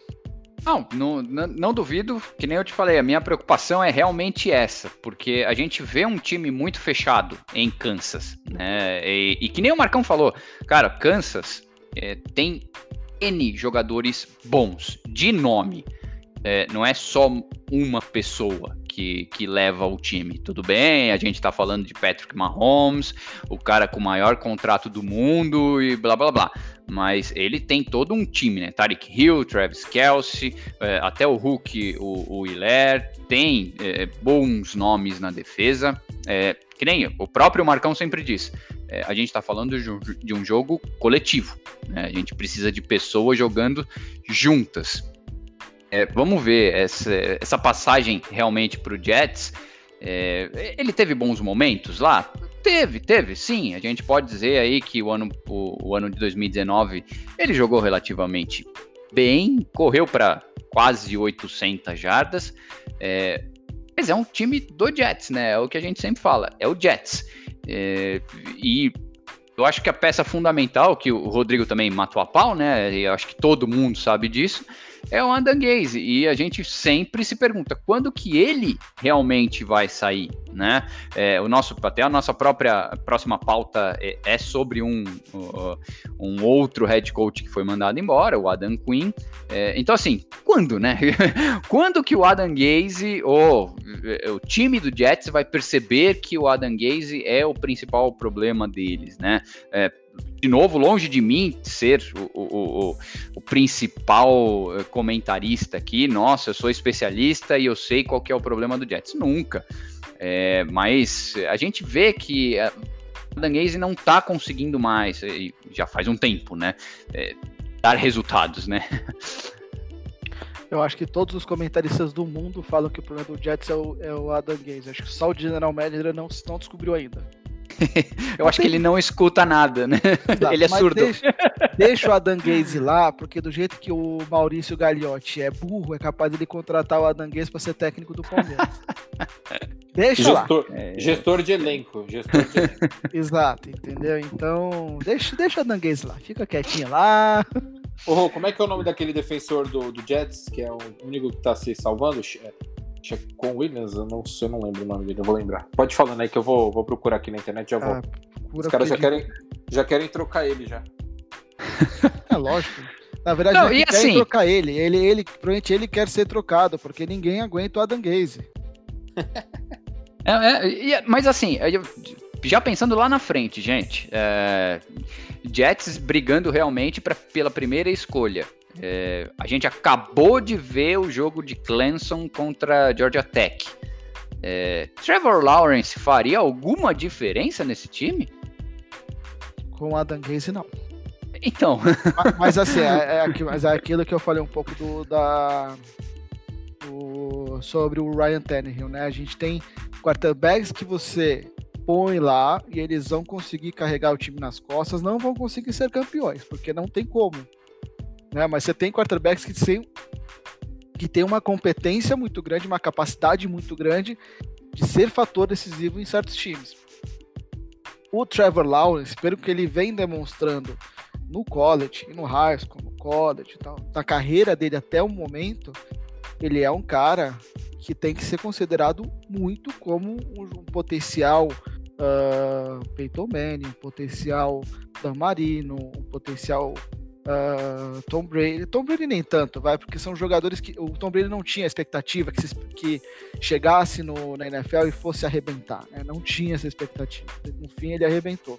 Não, não, não, duvido, que nem eu te falei, a minha preocupação é realmente essa, porque a gente vê um time muito fechado em Kansas, né? E, e que nem o Marcão falou, cara, Kansas é, tem N jogadores bons, de nome. É, não é só uma pessoa que, que leva o time. Tudo bem, a gente tá falando de Patrick Mahomes, o cara com o maior contrato do mundo e blá blá blá mas ele tem todo um time, né? Tarek Hill, Travis Kelsey, é, até o Hulk, o, o tem é, bons nomes na defesa. É, que nem o próprio Marcão sempre diz, é, a gente está falando de um, de um, jogo coletivo, né? A gente precisa de pessoas jogando juntas. É, vamos ver essa, essa passagem realmente para o Jets. É, ele teve bons momentos lá? Teve, teve, sim. A gente pode dizer aí que o ano, o, o ano de 2019 ele jogou relativamente bem, correu para quase 800 jardas. É, mas é um time do Jets, né? É o que a gente sempre fala, é o Jets. É, e eu acho que a peça fundamental, que o Rodrigo também matou a pau, né? Eu acho que todo mundo sabe disso, é o Adam Gaze. E a gente sempre se pergunta quando que ele realmente vai sair, né? É, o nosso, até a nossa própria próxima pauta é, é sobre um, uh, um outro head coach que foi mandado embora, o Adam Quinn. É, então, assim, quando, né? quando que o Adam Gaze ou é, o time do Jets vai perceber que o Adam Gaze é o principal problema deles, né? De novo, longe de mim ser o, o, o, principal eh, comentarista aqui, nossa, eu sou especialista e eu sei qual é o problema do Jets. Nunca. É, mas a gente vê que a Danguese não está conseguindo mais, já faz um tempo, né? É, dar resultados, né?
Eu acho que todos os comentaristas do mundo falam que o problema do Jets é o, é o Adam Gaze. Acho que só o General Manager não, não descobriu ainda.
eu acho que ele não escuta nada, né? Exato, ele é surdo.
Deixa, deixa, o Adam Gaze lá, porque do jeito que o Maurício Gagliotti é burro, é capaz de ele contratar o Adam Gaze para ser técnico do Palmeiras.
deixa gestor, lá. É... Gestor de elenco. Gestor de elenco.
Exato, entendeu? Então, deixa, deixa o Adam Gaze lá. Fica quietinho lá.
Oh, como é que é o nome daquele defensor do, do Jets, que é o único que tá se salvando? Com Williams, eu não, eu não lembro o nome dele, eu vou lembrar. Pode falando aí que eu vou, vou procurar aqui na internet já ah, vou. Os caras já querem, já querem trocar ele já.
É lógico. Na verdade, não, e assim... trocar ele. Ele, ele. Provavelmente ele quer ser trocado, porque ninguém aguenta o Adam Gaze.
é, é, mas assim, já pensando lá na frente, gente, é, Jets brigando realmente pra, pela primeira escolha. É, a gente acabou de ver o jogo de Clemson contra Georgia Tech. É, Trevor Lawrence faria alguma diferença nesse time?
Com o Adam Gaze, não.
Então.
mas, mas assim, é, é, mas é aquilo que eu falei um pouco do, da, do, sobre o Ryan Tannehill, né? A gente tem quarterbacks que você põe lá e eles vão conseguir carregar o time nas costas, não vão conseguir ser campeões, porque não tem como né? Mas você tem quarterbacks que tem, que tem uma competência muito grande, uma capacidade muito grande de ser fator decisivo em certos times. O Trevor Lawrence, pelo que ele vem demonstrando no college, no high school, no college e tal, na carreira dele até o momento, ele é um cara que tem que ser considerado muito como um, potencial uh, Peyton Manning, um potencial Dan Marino, um potencial uh, Tom Brady. Tom Brady nem tanto, vai, porque são jogadores que o Tom Brady não tinha expectativa que, se, que chegasse no, na NFL e fosse arrebentar, né? Não tinha essa expectativa. No fim, ele arrebentou.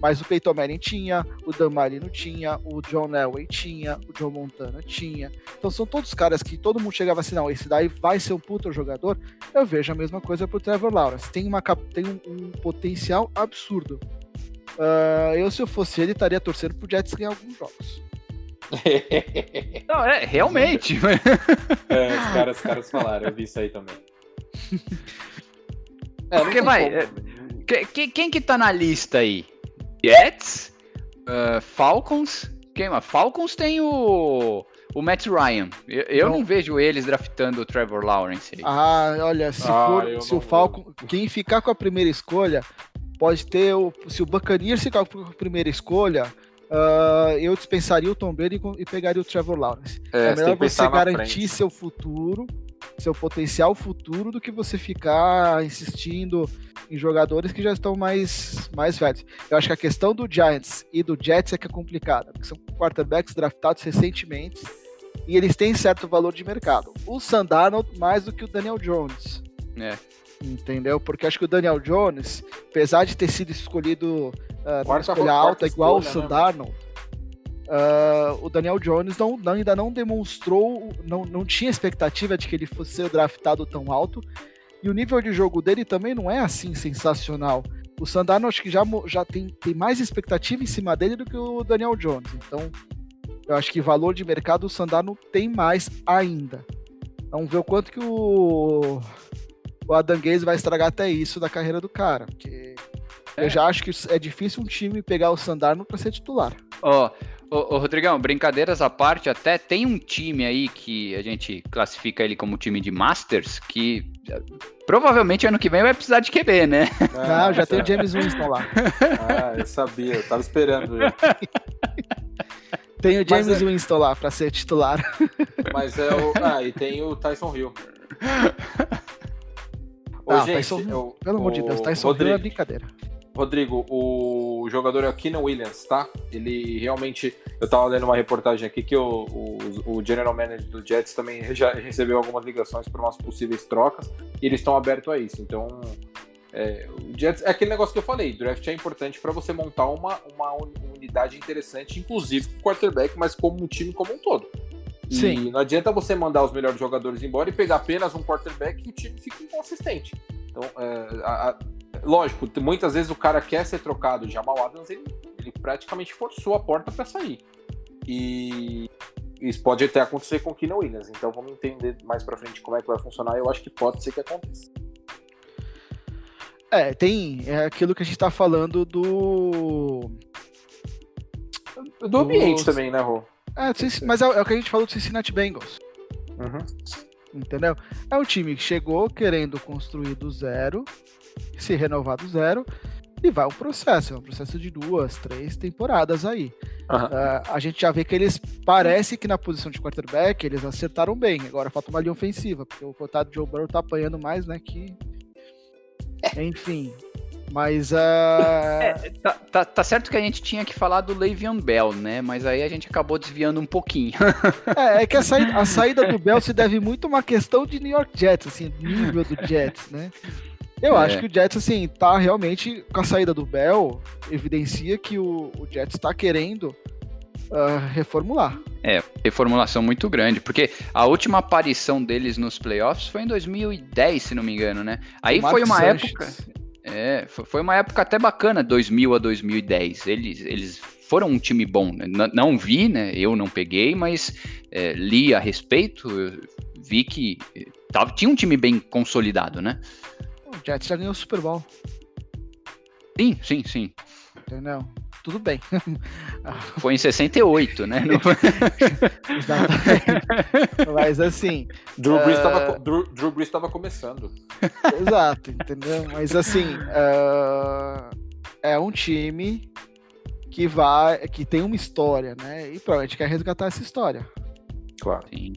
Mas o Peyton Manning tinha, o Dan Marino tinha, o John Elway tinha, o John Montana tinha. Então são todos caras que todo mundo chegava assim, não, esse daí vai ser um puto jogador. Eu vejo a mesma coisa pro Trevor Lawrence. Tem, uma, tem um, um potencial absurdo. Uh, eu, se eu fosse ele, estaria torcendo pro Jets ganhar alguns jogos.
não, é, realmente.
é, os caras, os caras falaram, eu vi isso aí também.
É, Porque vai. É, quem, quem que tá na lista aí? Jets, uh, Falcons. Quem mais? Falcons tem o, o Matt Ryan. Eu, eu não. não. vejo eles draftando o Trevor Lawrence. Aí.
Ah, olha, se, ah, for, se o Falcon. Quem ficar com a primeira escolha, pode ter. O, se o Buccaneers ficar com a primeira escolha, Uh, eu dispensaria o Tom Brady e pegaria o Trevor Lawrence. É, é melhor você garantir frente. seu futuro, seu potencial futuro, do que você ficar insistindo em jogadores que já estão mais, mais velhos. Eu acho que a questão do Giants e do Jets é que é complicada, porque são quarterbacks draftados recentemente e eles têm certo valor de mercado. O Sandarnold mais do que o Daniel Jones.
É.
Entendeu? Porque acho que o Daniel Jones, apesar de ter sido escolhido uh, quarta, escolha alta igual escolha, o né? Uh, o Daniel Jones não, não, ainda não demonstrou, não, não tinha expectativa de que ele fosse ser draftado tão alto. E o nível de jogo dele também não é assim sensacional. O Sandano acho que já, já tem, tem mais expectativa em cima dele do que o Daniel Jones. Então, eu acho que valor de mercado o Sandano tem mais ainda. Vamos ver o quanto que o, o Adam Gaze vai estragar até isso da carreira do cara. Porque é. eu já acho que é difícil um time pegar o Sandarno para ser titular.
Ó, oh, Ô, ô, Rodrigão, brincadeiras à parte, até tem um time aí que a gente classifica ele como time de Masters, que provavelmente ano que vem vai precisar de QB, né?
Ah, já tem o James Winston lá.
Ah, eu sabia, eu tava esperando ele.
Tem o James é... Winston lá pra ser titular.
Mas é o. Ah, e tem o Tyson Hill.
Ô, ah, gente, Tyson, eu, pelo amor de Deus, Tyson Rodrigo, Hill é brincadeira.
Rodrigo, o jogador é o Keenan Williams, tá? Ele realmente. Eu tava lendo uma reportagem aqui que o, o, o General Manager do Jets também já recebeu algumas ligações para umas possíveis trocas e eles estão abertos a isso. Então, é, o Jets é aquele negócio que eu falei: draft é importante para você montar uma, uma unidade interessante, inclusive com o quarterback, mas como um time como um todo. Sim. E não adianta você mandar os melhores jogadores embora e pegar apenas um quarterback e o time fica inconsistente. Então, é, a, a, lógico, muitas vezes o cara quer ser trocado. Jamal Adams, ele, ele praticamente forçou a porta para sair. E isso pode até acontecer com o Keenan Williams. Então vamos entender mais para frente como é que vai funcionar. Eu acho que pode ser que aconteça.
É, tem é aquilo que a gente tá falando do.
Do ambiente do... também, né, Rô?
É, mas é, é, o que a gente falou do Cincinnati Bengals. Uhum. Entendeu? É um time que chegou querendo construir do zero, se renovar do zero e vai um processo, é um processo de duas, três temporadas aí. Uhum. Uh, a gente já vê que eles parece que na posição de quarterback eles acertaram bem. Agora falta uma linha ofensiva, porque o cotado Joe Burrow tá apanhando mais, né? Que. Enfim. Mas. Uh... É,
tá, tá, tá, certo que a gente tinha que falar do Le'Veon Bell, né? Mas aí a gente acabou desviando um pouquinho.
é, é que a saída, a saída do Bell se deve muito a uma questão de New York Jets, assim, nível do Jets, né? Eu é. acho que o Jets, assim, tá realmente com a saída do Bell, evidencia que o, o Jets está querendo uh, reformular.
É, reformulação muito grande, porque a última aparição deles nos playoffs foi em 2010, se não me engano, né? Aí foi uma Sanches. época. É, foi uma época até bacana, 2000 a 2010. Eles, eles foram um time bom. Né? Não vi, né? Eu não peguei, mas é, li a respeito, vi que eh, tava, tinha um time bem consolidado, né?
O Jets já ganhou o Super Bowl.
Sim, sim, sim.
Entendeu? Tudo bem.
Foi em 68, né?
Mas assim.
Drew Brees estava uh... começando.
Exato, entendeu? Mas assim. Uh... É um time que vai. que tem uma história, né? E provavelmente quer resgatar essa história.
Claro. Sim.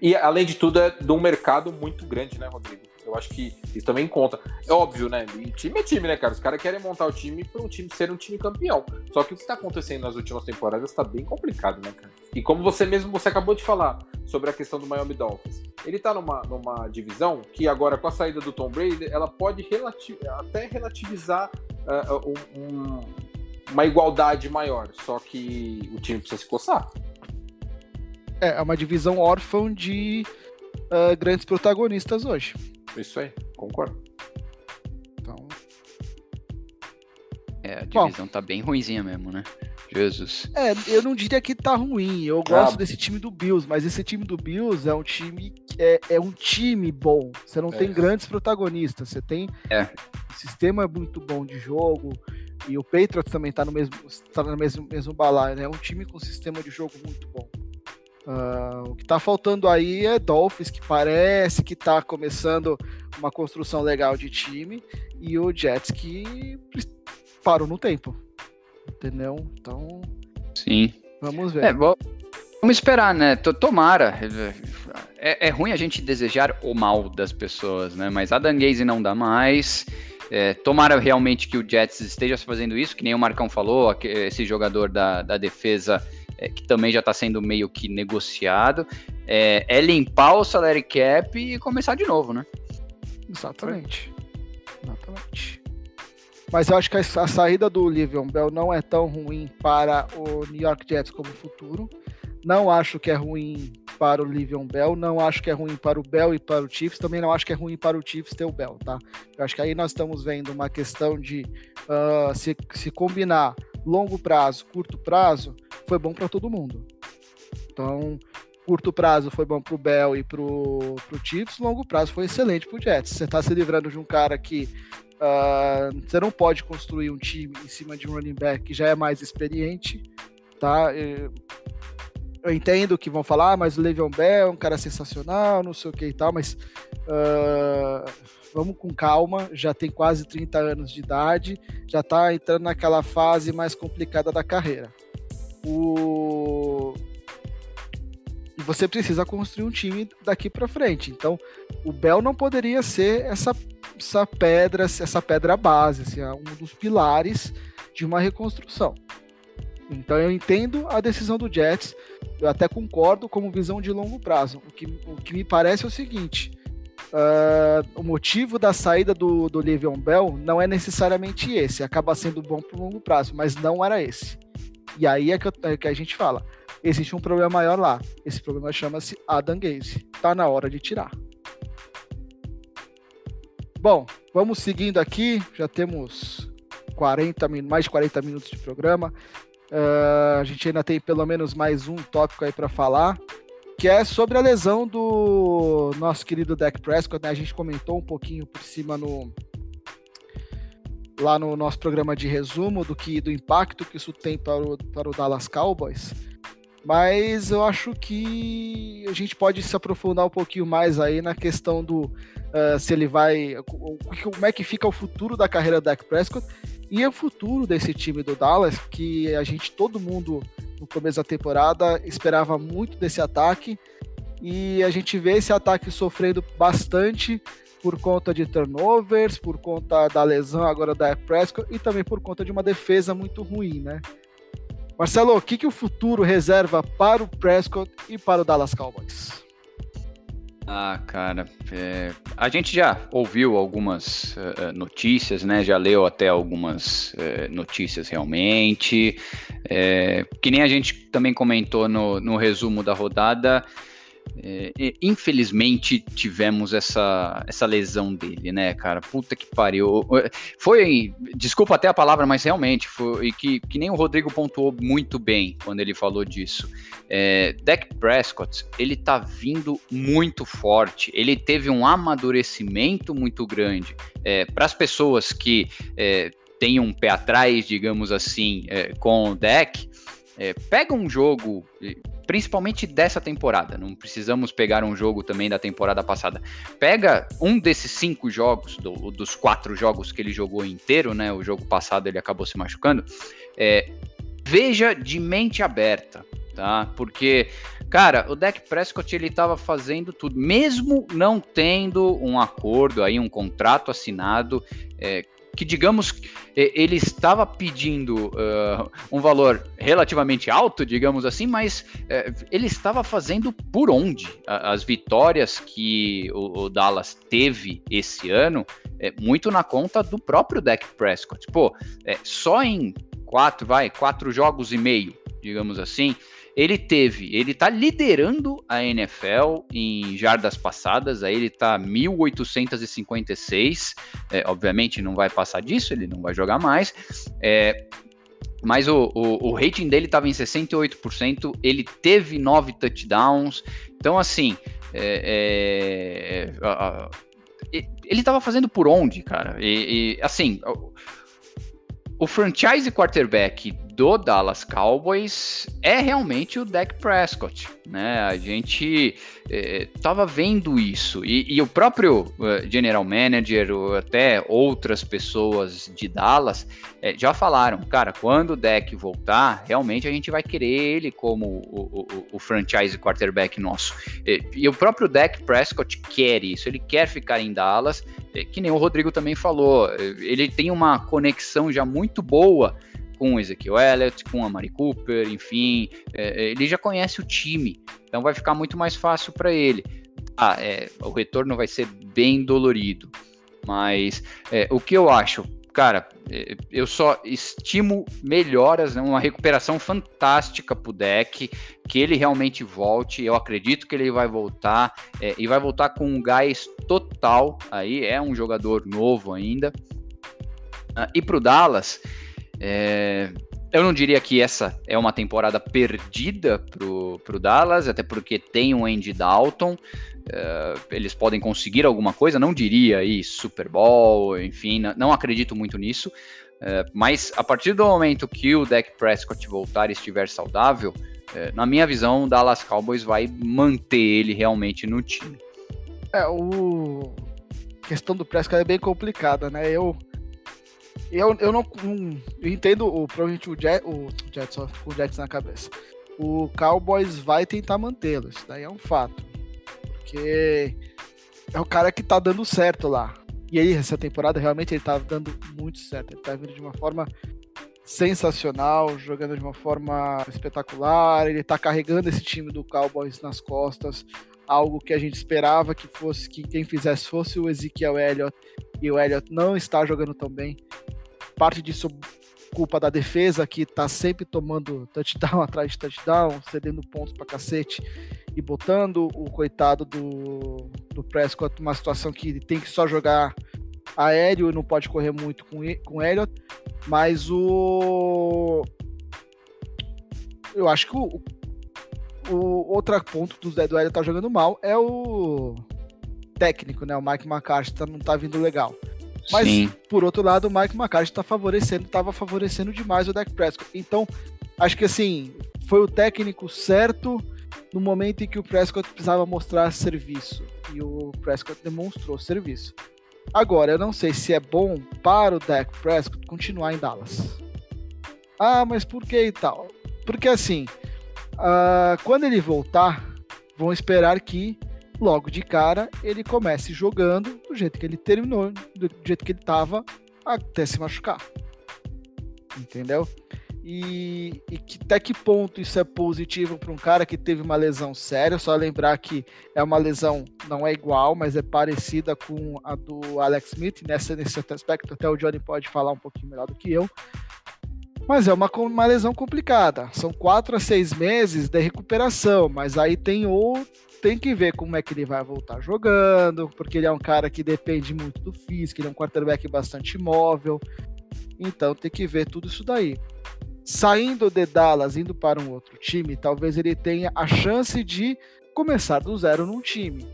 E além de tudo, é de um mercado muito grande, né, Rodrigo? Eu acho que isso também conta. É óbvio, né? E time é time, né, cara? Os caras querem montar o time para um time ser um time campeão. Só que o que está acontecendo nas últimas temporadas está bem complicado, né, cara? E como você mesmo você acabou de falar sobre a questão do Miami Dolphins, ele está numa, numa divisão que agora com a saída do Tom Brady, ela pode relati até relativizar uh, um, uma igualdade maior. Só que o time precisa se coçar.
É, é uma divisão órfã de uh, grandes protagonistas hoje.
Isso aí, concordo.
Então. É, a divisão Bom, tá bem ruimzinha mesmo, né? Jesus.
É, eu não diria que tá ruim. Eu gosto ah, desse time do Bills, mas esse time do Bills é um time é, é um time bom. Você não é. tem grandes protagonistas. Você tem
é.
um sistema muito bom de jogo. E o Patriots também tá no mesmo, tá no mesmo, mesmo balaio, né? É um time com um sistema de jogo muito bom. Uh, o que está faltando aí é Dolphins, que parece que está começando uma construção legal de time, e o Jets que parou no tempo. Entendeu? Então.
Sim.
Vamos ver.
É, vamos esperar, né? Tomara. É, é, ruim a gente desejar o mal das pessoas, né? Mas a Danguese não dá mais. É, tomara realmente que o Jets esteja fazendo isso, que nem o Marcão falou, esse jogador da, da defesa é, que também já está sendo meio que negociado, é, é, limpar o salary cap e começar de novo, né?
Exatamente. Exatamente. Mas eu acho que a, a saída do Livion Bell não é tão ruim para o New York Jets como futuro. Não acho que é ruim para o Livion Bell, não acho que é ruim para o Bell e para o Chiefs, também não acho que é ruim para o Chiefs ter o Bell, tá? Eu acho que aí nós estamos vendo uma questão de uh, se, se combinar longo prazo, curto prazo, foi bom para todo mundo. Então, curto prazo foi bom para o Bell e para o Chiefs, longo prazo foi excelente para o Jets. Você está se livrando de um cara que uh, você não pode construir um time em cima de um running back que já é mais experiente, tá? Eu entendo que vão falar, ah, mas o Le'Veon Bell é um cara sensacional, não sei o que e tal, mas uh, vamos com calma, já tem quase 30 anos de idade, já está entrando naquela fase mais complicada da carreira. O... E você precisa construir um time daqui para frente. Então, o Bell não poderia ser essa, essa pedra, essa pedra base, assim, é um dos pilares de uma reconstrução. Então eu entendo a decisão do Jets, eu até concordo como visão de longo prazo. O que, o que me parece é o seguinte: Uh, o motivo da saída do, do Le'Veon Bell não é necessariamente esse, acaba sendo bom para longo prazo, mas não era esse. E aí é que, é que, a gente fala, existe um problema maior lá. Esse problema chama-se Adam Gaze. Tá na hora de tirar. Bom, vamos seguindo aqui, já temos 40 mais de 40 minutos de programa. Uh, a gente ainda tem pelo menos mais um tópico aí para falar que é sobre a lesão do nosso querido Dak Prescott, né? A gente comentou um pouquinho por cima no lá no nosso programa de resumo do que do impacto que isso tem para o, para o Dallas Cowboys. Mas eu acho que a gente pode se aprofundar um pouquinho mais aí na questão do uh, se ele vai. Como é que fica o futuro da carreira do Dak Prescott e o futuro desse time do Dallas, que a gente, todo mundo no começo da temporada, esperava muito desse ataque e a gente vê esse ataque sofrendo bastante por conta de turnovers, por conta da lesão agora da Prescott e também por conta de uma defesa muito ruim, né? Marcelo, o que, que o futuro reserva para o Prescott e para o Dallas Cowboys?
Ah, cara, é, a gente já ouviu algumas uh, notícias, né? Já leu até algumas uh, notícias realmente. É, que nem a gente também comentou no, no resumo da rodada. É, infelizmente tivemos essa, essa lesão dele, né, cara? Puta que pariu. Foi, desculpa até a palavra, mas realmente foi que, que nem o Rodrigo pontuou muito bem quando ele falou disso. É, Dak Prescott, ele tá vindo muito forte, ele teve um amadurecimento muito grande. É, Para as pessoas que é, tem um pé atrás, digamos assim, é, com o deck, é, pega um jogo, principalmente dessa temporada, não precisamos pegar um jogo também da temporada passada. Pega um desses cinco jogos, do, dos quatro jogos que ele jogou inteiro, né? O jogo passado ele acabou se machucando. É, veja de mente aberta, tá? Porque, cara, o Deck Prescott ele estava fazendo tudo, mesmo não tendo um acordo aí, um contrato assinado. É, que digamos ele estava pedindo uh, um valor relativamente alto, digamos assim, mas uh, ele estava fazendo por onde as vitórias que o, o Dallas teve esse ano, é, muito na conta do próprio Dak Prescott. Pô, é, só em quatro, vai, quatro jogos e meio, digamos assim, ele teve, ele tá liderando a NFL em jardas passadas, aí ele tá 1856, é, obviamente não vai passar disso, ele não vai jogar mais, é, mas o, o, o, rating dele estava em 68%, ele teve nove touchdowns, então assim, é, é ele estava fazendo por onde, cara? E, e assim, o franchise quarterback do Dallas Cowboys é realmente o Dak Prescott, né? A gente estava eh, vendo isso e, e o próprio uh, general manager ou até outras pessoas de Dallas eh, já falaram, cara, quando o Dak voltar, realmente a gente vai querer ele como o, o, o franchise quarterback nosso. E, e, o próprio Dak Prescott quer isso, ele quer ficar em Dallas, que nem o Rodrigo também falou, ele tem uma conexão já muito boa com o Ezekiel Elliott, com a Mari Cooper, enfim, é, é, ele já conhece o time, então vai ficar muito mais fácil para ele. Ah, é, o retorno vai ser bem dolorido, mas é, o que eu acho, cara, é, eu só estimo melhoras, né, uma recuperação fantástica pro deck, que ele realmente volte. Eu acredito que ele vai voltar é, e vai voltar com um gás total. Aí é um jogador novo ainda. Uh, e pro Dallas, é, eu não diria que essa é uma temporada perdida pro, pro Dallas, até porque tem um Andy Dalton. Uh, eles podem conseguir alguma coisa, não diria aí Super Bowl, enfim, não, não acredito muito nisso. Uh, mas a partir do momento que o Dak Prescott voltar e estiver saudável, uh, na minha visão, o Dallas Cowboys vai manter ele realmente no time.
É, o a questão do Prescott é bem complicada, né? Eu eu, eu não, eu entendo o, provavelmente o, Jet, o Jets, o Jets na cabeça. O Cowboys vai tentar mantê-lo, isso daí é um fato. Porque é o cara que tá dando certo lá. E aí, essa temporada, realmente, ele tá dando muito certo. Ele tá vindo de uma forma sensacional, jogando de uma forma espetacular. Ele tá carregando esse time do Cowboys nas costas. Algo que a gente esperava que fosse, que quem fizesse fosse o Ezekiel Elliott. E o Elliott não está jogando tão bem. Parte disso culpa da defesa, que tá sempre tomando touchdown atrás de touchdown, cedendo pontos pra cacete e botando o coitado do, do Prescott numa situação que tem que só jogar aéreo e não pode correr muito com, com Elliott. Mas o. Eu acho que o, o outro ponto do do Elliott tá jogando mal é o técnico, né? O Mike McCarthy tá, não tá vindo legal. Mas, Sim. por outro lado, o Mike McCarthy está favorecendo, estava favorecendo demais o Dak Prescott. Então, acho que assim, foi o técnico certo no momento em que o Prescott precisava mostrar serviço. E o Prescott demonstrou serviço. Agora, eu não sei se é bom para o Dak Prescott continuar em Dallas. Ah, mas por que e tal? Porque assim, uh, quando ele voltar, vão esperar que logo de cara ele comece jogando do jeito que ele terminou, do jeito que ele estava até se machucar. Entendeu? E, e que, até que ponto isso é positivo para um cara que teve uma lesão séria? Só lembrar que é uma lesão, não é igual, mas é parecida com a do Alex Smith, nessa, nesse aspecto. Até o Johnny pode falar um pouquinho melhor do que eu. Mas é uma, uma lesão complicada. São quatro a seis meses de recuperação, mas aí tem outro tem que ver como é que ele vai voltar jogando, porque ele é um cara que depende muito do físico, ele é um quarterback bastante móvel. Então tem que ver tudo isso daí. Saindo de Dallas, indo para um outro time, talvez ele tenha a chance de começar do zero num time.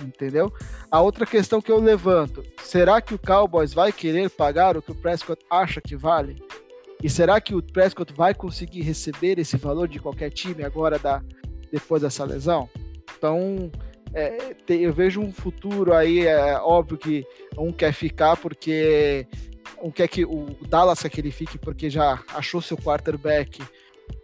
entendeu? A outra questão que eu levanto, será que o Cowboys vai querer pagar o que o Prescott acha que vale? E será que o Prescott vai conseguir receber esse valor de qualquer time agora da, depois dessa lesão? Então, é, eu vejo um futuro aí, é óbvio que um quer ficar porque um quer que o Dallas quer que ele fique porque já achou seu quarterback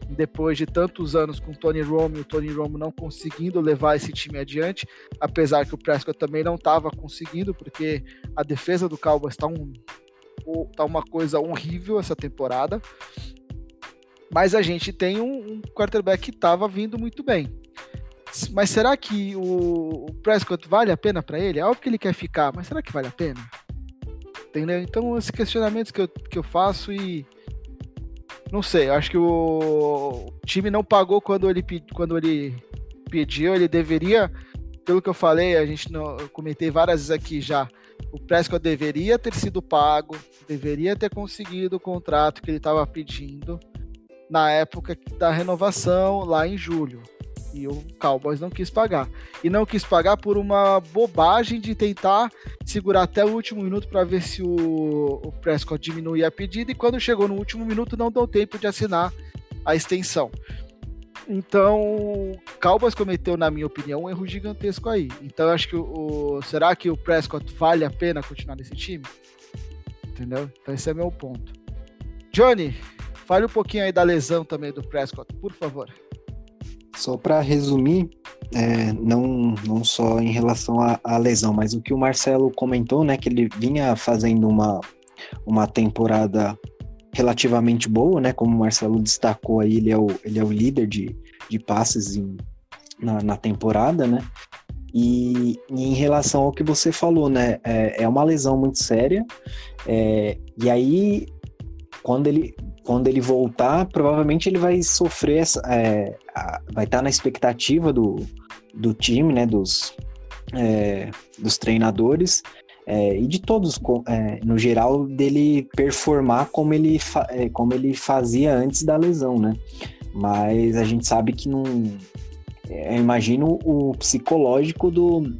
depois de tantos anos com Tony Romo e o Tony Romo não conseguindo levar esse time adiante, apesar que o Prescott também não estava conseguindo, porque a defesa do Cowboys está um, tá uma coisa horrível essa temporada. Mas a gente tem um, um quarterback que estava vindo muito bem. Mas será que o, o Prescott vale a pena para ele? É óbvio que ele quer ficar, mas será que vale a pena? Entendeu? Então, esses questionamentos que eu, que eu faço e não sei, acho que o time não pagou quando ele, quando ele pediu, ele deveria, pelo que eu falei, a gente não, eu comentei várias vezes aqui já, o Prescott deveria ter sido pago, deveria ter conseguido o contrato que ele estava pedindo na época da renovação, lá em julho. E o Cowboys não quis pagar. E não quis pagar por uma bobagem de tentar segurar até o último minuto para ver se o, o Prescott diminuía a pedida. E quando chegou no último minuto, não deu tempo de assinar a extensão. Então, o Cowboys cometeu, na minha opinião, um erro gigantesco aí. Então, eu acho que o, o, será que o Prescott vale a pena continuar nesse time? Entendeu? Então, esse é meu ponto. Johnny, fale um pouquinho aí da lesão também do Prescott, por favor.
Só para resumir, é, não, não só em relação à, lesão, mas o que o Marcelo comentou, né, que ele vinha fazendo uma, uma temporada relativamente boa, né, como o Marcelo destacou aí, ele é o, ele é o líder de, de passes em, na, na temporada, né, e, e, em relação ao que você falou, né, é, é uma lesão muito séria, é, e aí, quando ele, quando ele voltar, provavelmente ele vai sofrer, essa, é, a, vai estar tá na expectativa do, do time, né, dos, é, dos treinadores é, e de todos, é, no geral, dele performar como ele, é, como ele fazia antes da lesão, né? Mas a gente sabe que não. É, eu imagino o psicológico do,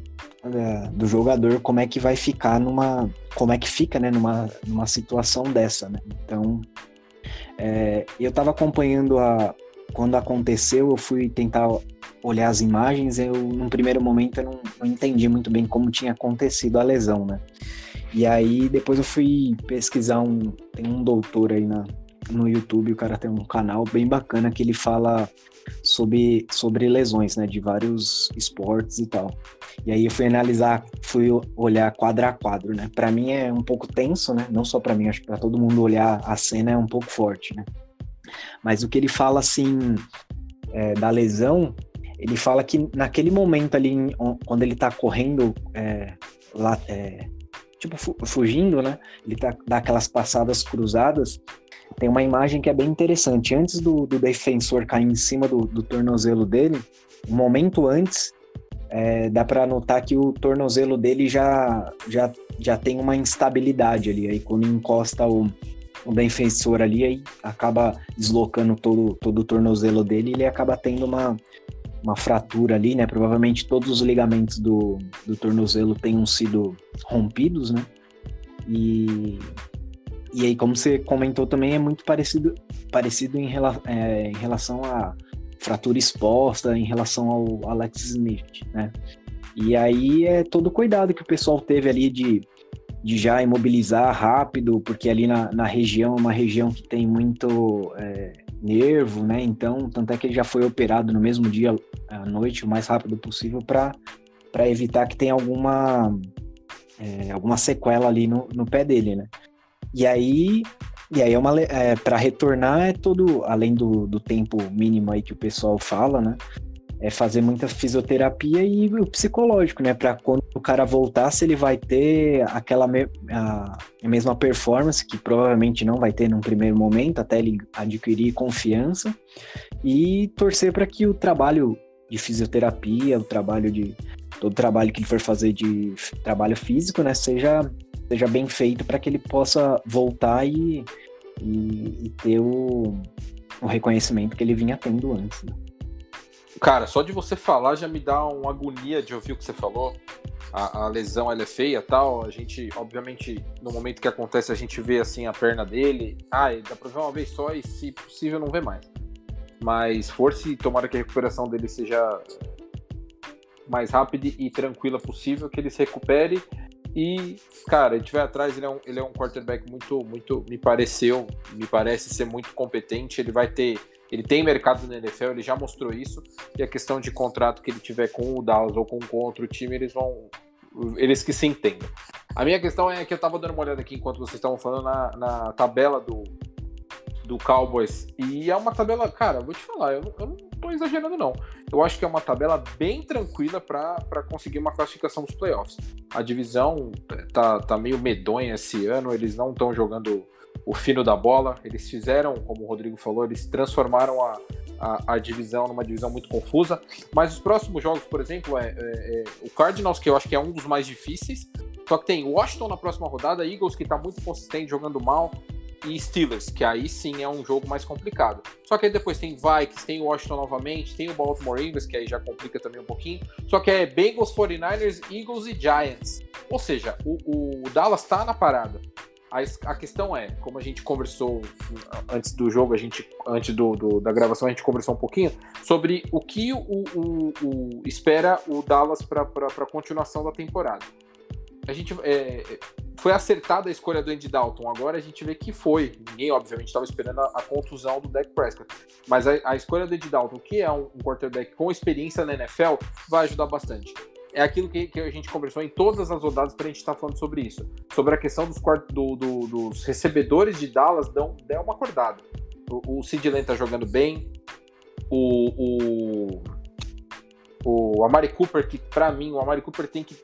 do jogador, como é que vai ficar numa. Como é que fica, né, numa, numa situação dessa, né? Então, é, eu estava acompanhando a. Quando aconteceu, eu fui tentar olhar as imagens. Eu, num primeiro momento, eu não, não entendi muito bem como tinha acontecido a lesão, né? E aí, depois eu fui pesquisar um. Tem um doutor aí na, no YouTube, o cara tem um canal bem bacana que ele fala sobre, sobre lesões, né, de vários esportes e tal. E aí eu fui analisar, fui olhar quadro a quadro, né? Para mim é um pouco tenso, né? Não só para mim, acho que para todo mundo olhar a cena é um pouco forte, né? Mas o que ele fala assim é, da lesão, ele fala que naquele momento ali, quando ele tá correndo é, lá, é, tipo fugindo, né? Ele tá dá aquelas passadas cruzadas tem uma imagem que é bem interessante. Antes do, do defensor cair em cima do, do tornozelo dele, um momento antes, é, dá para notar que o tornozelo dele já, já, já tem uma instabilidade ali. Aí quando encosta o, o defensor ali, aí acaba deslocando todo, todo o tornozelo dele e ele acaba tendo uma, uma fratura ali, né? Provavelmente todos os ligamentos do, do tornozelo tenham sido rompidos, né? E e aí, como você comentou também, é muito parecido, parecido em, rela, é, em relação à fratura exposta, em relação ao Alex Smith, né? E aí é todo o cuidado que o pessoal teve ali de, de já imobilizar rápido, porque ali na, na região é uma região que tem muito é, nervo, né? Então, tanto é que ele já foi operado no mesmo dia à noite, o mais rápido possível, para evitar que tenha alguma, é, alguma sequela ali no, no pé dele, né? E aí, e aí é uma é, para retornar é todo além do, do tempo mínimo aí que o pessoal fala, né? É fazer muita fisioterapia e o psicológico, né? Para quando o cara voltar, se ele vai ter aquela me, a, a mesma performance que provavelmente não vai ter num primeiro momento, até ele adquirir confiança e torcer para que o trabalho de fisioterapia, o trabalho de todo trabalho que ele for fazer de trabalho físico, né, seja seja bem feito para que ele possa voltar e, e, e ter o, o, reconhecimento que ele vinha tendo antes. Né?
Cara, só de você falar já me dá uma agonia de ouvir o que você falou, a, a, lesão ela é feia tal. A gente, obviamente, no momento que acontece, a gente vê assim a perna dele. Ah, dá pra ver uma vez só e, se possível, não vê mais. Mas força e tomara que a recuperação dele seja mais rápida e tranquila possível, que ele se recupere. E, cara, a gente vai atrás, ele é um, ele é um quarterback muito, muito, me pareceu, me parece ser muito competente. Ele vai ter ele tem mercado na NFL, ele já mostrou isso. E a questão de contrato que ele tiver com o Dallas ou com, com outro time, eles vão. Eles que se entendem. A minha questão é que eu tava dando uma olhada aqui enquanto vocês estavam falando na, na tabela do, do Cowboys. E é uma tabela, cara, vou te falar, eu, eu não tô exagerando, não. Eu acho que é uma tabela bem tranquila para conseguir uma classificação dos playoffs. A divisão tá, tá meio medonha esse ano, eles não estão jogando o fino da bola. Eles fizeram, como o Rodrigo falou, eles transformaram a, a, a divisão numa divisão muito confusa. Mas os próximos jogos, por exemplo, é, é, é, o Cardinals, que eu acho que é um dos mais difíceis. Só que tem Washington na próxima rodada, Eagles, que está muito consistente, jogando mal, e Steelers, que aí sim é um jogo mais complicado. Só que aí depois tem Vikings, tem Washington novamente, tem o Baltimore Ravens, que aí já complica também um pouquinho. Só que é Bengals, 49ers, Eagles e Giants. Ou seja, o, o Dallas está na parada. A, a questão é, como a gente conversou antes do jogo, a gente, antes do, do da gravação, a gente conversou um pouquinho sobre o que o, o, o espera o Dallas para a continuação da temporada. A gente é, foi acertada a escolha do Andy Dalton. Agora a gente vê que foi. Ninguém, obviamente, estava esperando a, a, contusão do Dak Prescott. Mas a, a, escolha do Andy Dalton, que é um, um quarterback com experiência na NFL, vai ajudar bastante é aquilo que, que, a gente conversou em todas as rodadas para a gente estar tá falando sobre isso. Sobre a questão dos, do, do, dos recebedores de Dallas, dão, dão uma acordada. O, o Sid Lamb tá jogando bem. O, o, o Amari Cooper, que para mim, o Amari Cooper tem que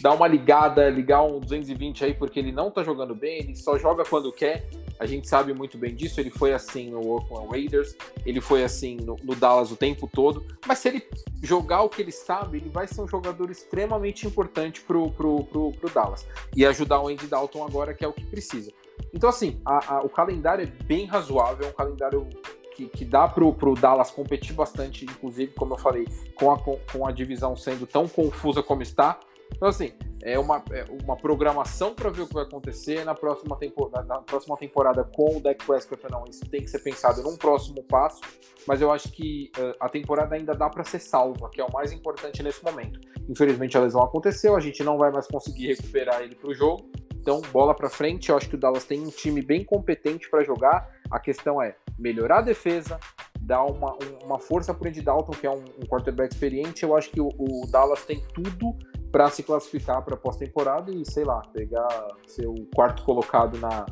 dar uma ligada, ligar um 220 aí, porque ele não tá jogando bem, ele só joga quando quer. A gente sabe muito bem disso. Ele foi assim no Oakland Raiders, ele foi assim no, no, Dallas o tempo todo. Mas se ele jogar o que ele sabe, ele vai ser um jogador extremamente importante pro, pro, pro, pro Dallas e ajudar o Andy Dalton agora, que é o que precisa. Então, assim, a, a, o calendário é bem razoável, é um calendário que, que, dá pro, pro Dallas competir bastante, inclusive, como eu falei, com a, com a divisão sendo tão confusa como está. Então, assim, é uma, é uma programação para ver o que vai acontecer na próxima, temporada, na próxima temporada com o Dak Prescott não. Isso tem que ser pensado num próximo passo, mas eu acho que uh, a temporada ainda dá para ser salva, que é o mais importante nesse momento. Infelizmente a lesão aconteceu, a gente não vai mais conseguir recuperar ele para o jogo. Então, bola para frente. Eu acho que o Dallas tem um time bem competente para jogar. A questão é melhorar a defesa, dar uma, uma força para o Andy Dalton, que é um, um quarterback experiente. Eu acho que o, o Dallas tem tudo para se classificar para pós-temporada e, sei lá, pegar ser o quarto colocado na,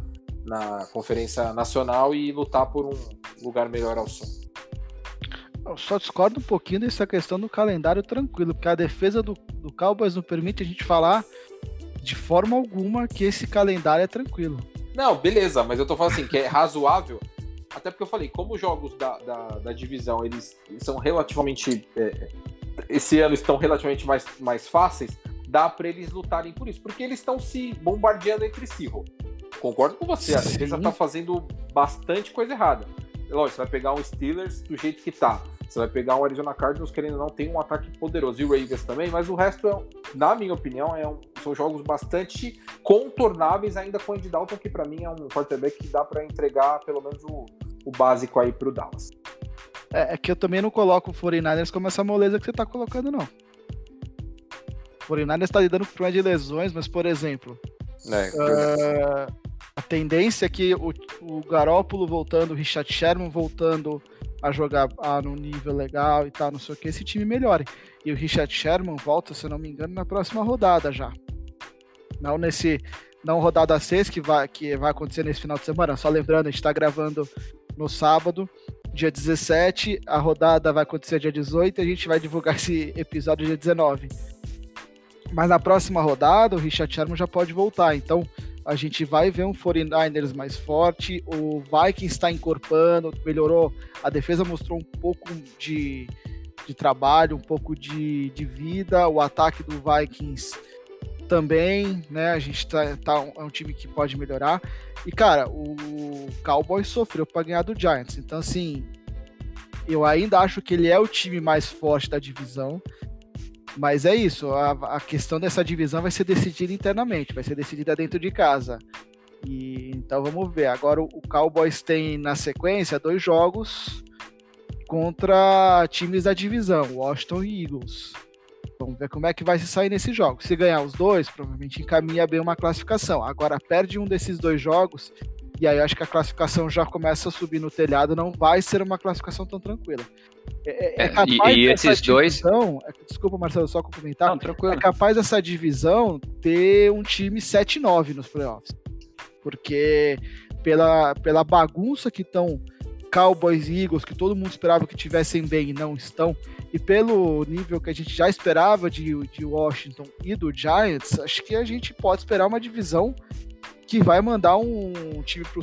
na Conferência Nacional e lutar por um lugar melhor ao som.
Eu só discordo um pouquinho dessa questão do calendário tranquilo, porque a defesa do, do Cowboys não permite a gente falar de forma alguma que esse calendário é tranquilo.
Não, beleza, mas eu tô falando assim, que é razoável, até porque eu falei, como os jogos da, da, da divisão eles são relativamente é, esse ano estão relativamente mais, mais fáceis, dá para eles lutarem por isso, porque eles estão se bombardeando entre si. Rô. Concordo com você, a defesa está fazendo bastante coisa errada. Lógico, você vai pegar um Steelers do jeito que tá. Você vai pegar um Arizona Cardinals querendo não tem um ataque poderoso e o Ravens também, mas o resto, é, na minha opinião, é um, são jogos bastante contornáveis ainda com o Andy Dalton, que para mim é um quarterback que dá para entregar pelo menos o, o básico aí para o Dallas.
É, é, que eu também não coloco o 49ers como essa moleza que você tá colocando, não. O 49ers tá lidando com problema de lesões, mas, por exemplo, é, uh, a tendência é que o, o Garópolo voltando, o Richard Sherman voltando a jogar ah, no nível legal e tal, não sei o que, esse time melhore. E o Richard Sherman volta, se eu não me engano, na próxima rodada já. Não nesse. Não rodada 6 que vai, que vai acontecer nesse final de semana. Só lembrando, a gente está gravando no sábado dia 17, a rodada vai acontecer dia 18 e a gente vai divulgar esse episódio dia 19. Mas na próxima rodada, o Richard Sherman já pode voltar, então a gente vai ver um 49ers mais forte, o Vikings está encorpando, melhorou, a defesa mostrou um pouco de, de trabalho, um pouco de, de vida, o ataque do Vikings também, né? A gente tá, tá é um time que pode melhorar. E cara, o Cowboys sofreu para ganhar do Giants. Então assim, eu ainda acho que ele é o time mais forte da divisão. Mas é isso, a, a questão dessa divisão vai ser decidida internamente, vai ser decidida dentro de casa. E, então vamos ver. Agora o Cowboys tem na sequência dois jogos contra times da divisão, Washington e Eagles. Vamos ver como é que vai se sair nesse jogo. Se ganhar os dois, provavelmente encaminha bem uma classificação. Agora perde um desses dois jogos e aí acho que a classificação já começa a subir no telhado, não vai ser uma classificação tão tranquila.
É, é, é capaz e, e esses divisão,
dois. É, desculpa, Marcelo, só complementar. Não, tranquilo. É capaz dessa divisão ter um time 7-9 nos playoffs. Porque pela, pela bagunça que estão Cowboys e Eagles, que todo mundo esperava que tivessem bem e não estão, e pelo nível que a gente já esperava de, de Washington e do Giants, acho que a gente pode esperar uma divisão que vai mandar um time para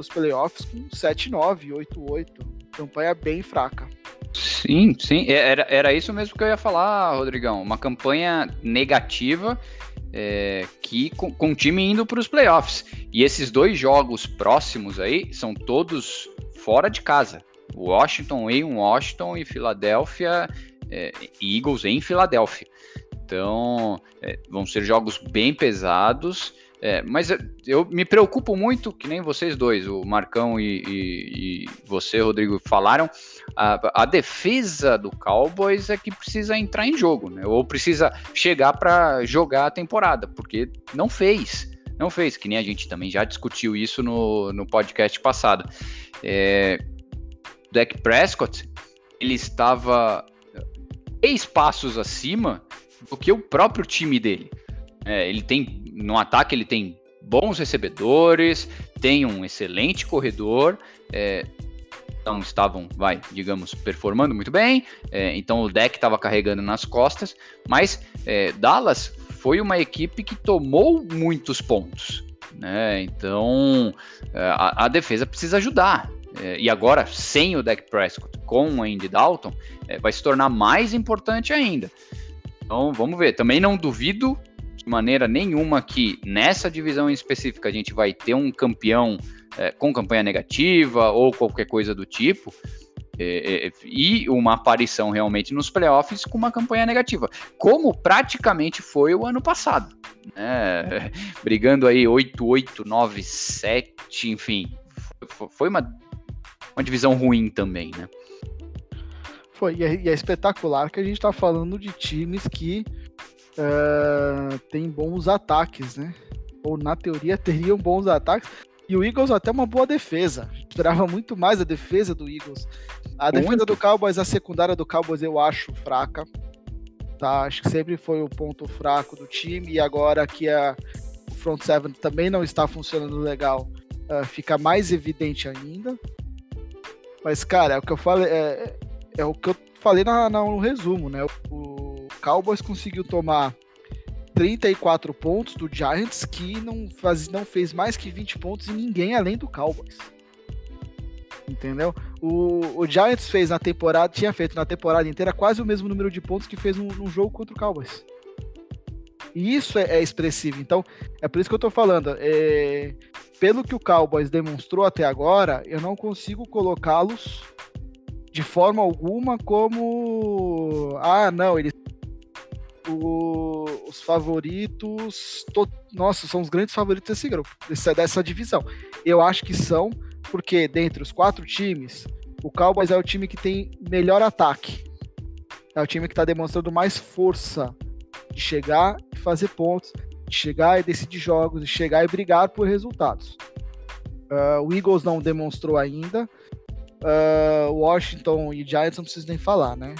os playoffs com 7-9, 8-8. Campanha bem fraca.
Sim, sim. É, era, era isso mesmo que eu ia falar, Rodrigão. Uma campanha negativa é, que com, com o time indo para os playoffs. E esses dois jogos próximos aí são todos fora de casa. Washington em Washington e Filadélfia, é, Eagles em Filadélfia. Então, é, vão ser jogos bem pesados. É, mas eu me preocupo muito, que nem vocês dois, o Marcão e, e, e você, Rodrigo, falaram, a, a, defesa do Cowboys é que precisa entrar em jogo, né? Ou precisa chegar para jogar a temporada, porque não fez. Não fez, que nem a gente também já discutiu isso no, no podcast passado. É, Dak Prescott, ele estava três passos acima do que o próprio time dele. É, ele tem no ataque ele tem bons recebedores, tem um excelente corredor, é, não estavam, vai, digamos, performando muito bem, é, então o deck estava carregando nas costas, mas é, Dallas foi uma equipe que tomou muitos pontos, né? Então é, a, a defesa precisa ajudar. É, e agora, sem o deck Prescott, com o Andy Dalton, é, vai se tornar mais importante ainda. Então vamos ver. Também não duvido de maneira nenhuma que nessa divisão em específica a gente vai ter um campeão é, com campanha negativa ou qualquer coisa do tipo. É, é, e uma aparição realmente nos playoffs com uma campanha negativa, como praticamente foi o ano passado. Né? Brigando aí 8-8, 9-7, enfim, foi uma, uma divisão ruim também, né?
Foi, e é, e é espetacular que a gente está falando de times que uh, tem bons ataques, né? Ou na teoria teriam bons ataques. E o Eagles até uma boa defesa. Esperava muito mais a defesa do Eagles. A defesa muito. do Cowboys, a secundária do Cowboys eu acho fraca. Tá? Acho que sempre foi o ponto fraco do time. E agora que a, o front seven também não está funcionando legal, uh, fica mais evidente ainda. Mas, cara, é o que eu falei. É, é o que eu falei na, na, no resumo, né? O, Cowboys conseguiu tomar 34 pontos do Giants, que não, faz, não fez mais que 20 pontos em ninguém além do Cowboys. Entendeu? O, o Giants fez na temporada, tinha feito na temporada inteira quase o mesmo número de pontos que fez num, num jogo contra o Cowboys. E isso é, é, expressivo. Então, é por isso que eu tô falando. É, pelo que o Cowboys demonstrou até agora, eu não consigo colocá-los de forma alguma como. Ah, não, eles o, os favoritos. To, nossa, são os grandes favoritos desse grupo, dessa, dessa divisão. Eu acho que são, porque dentre os quatro times, o Cowboys é o time que tem melhor ataque. É o time que está demonstrando mais força de chegar e fazer pontos, de chegar e decidir jogos, de chegar e brigar por resultados. Uh, o Eagles não demonstrou ainda. Uh, Washington e Giants não preciso nem falar, né?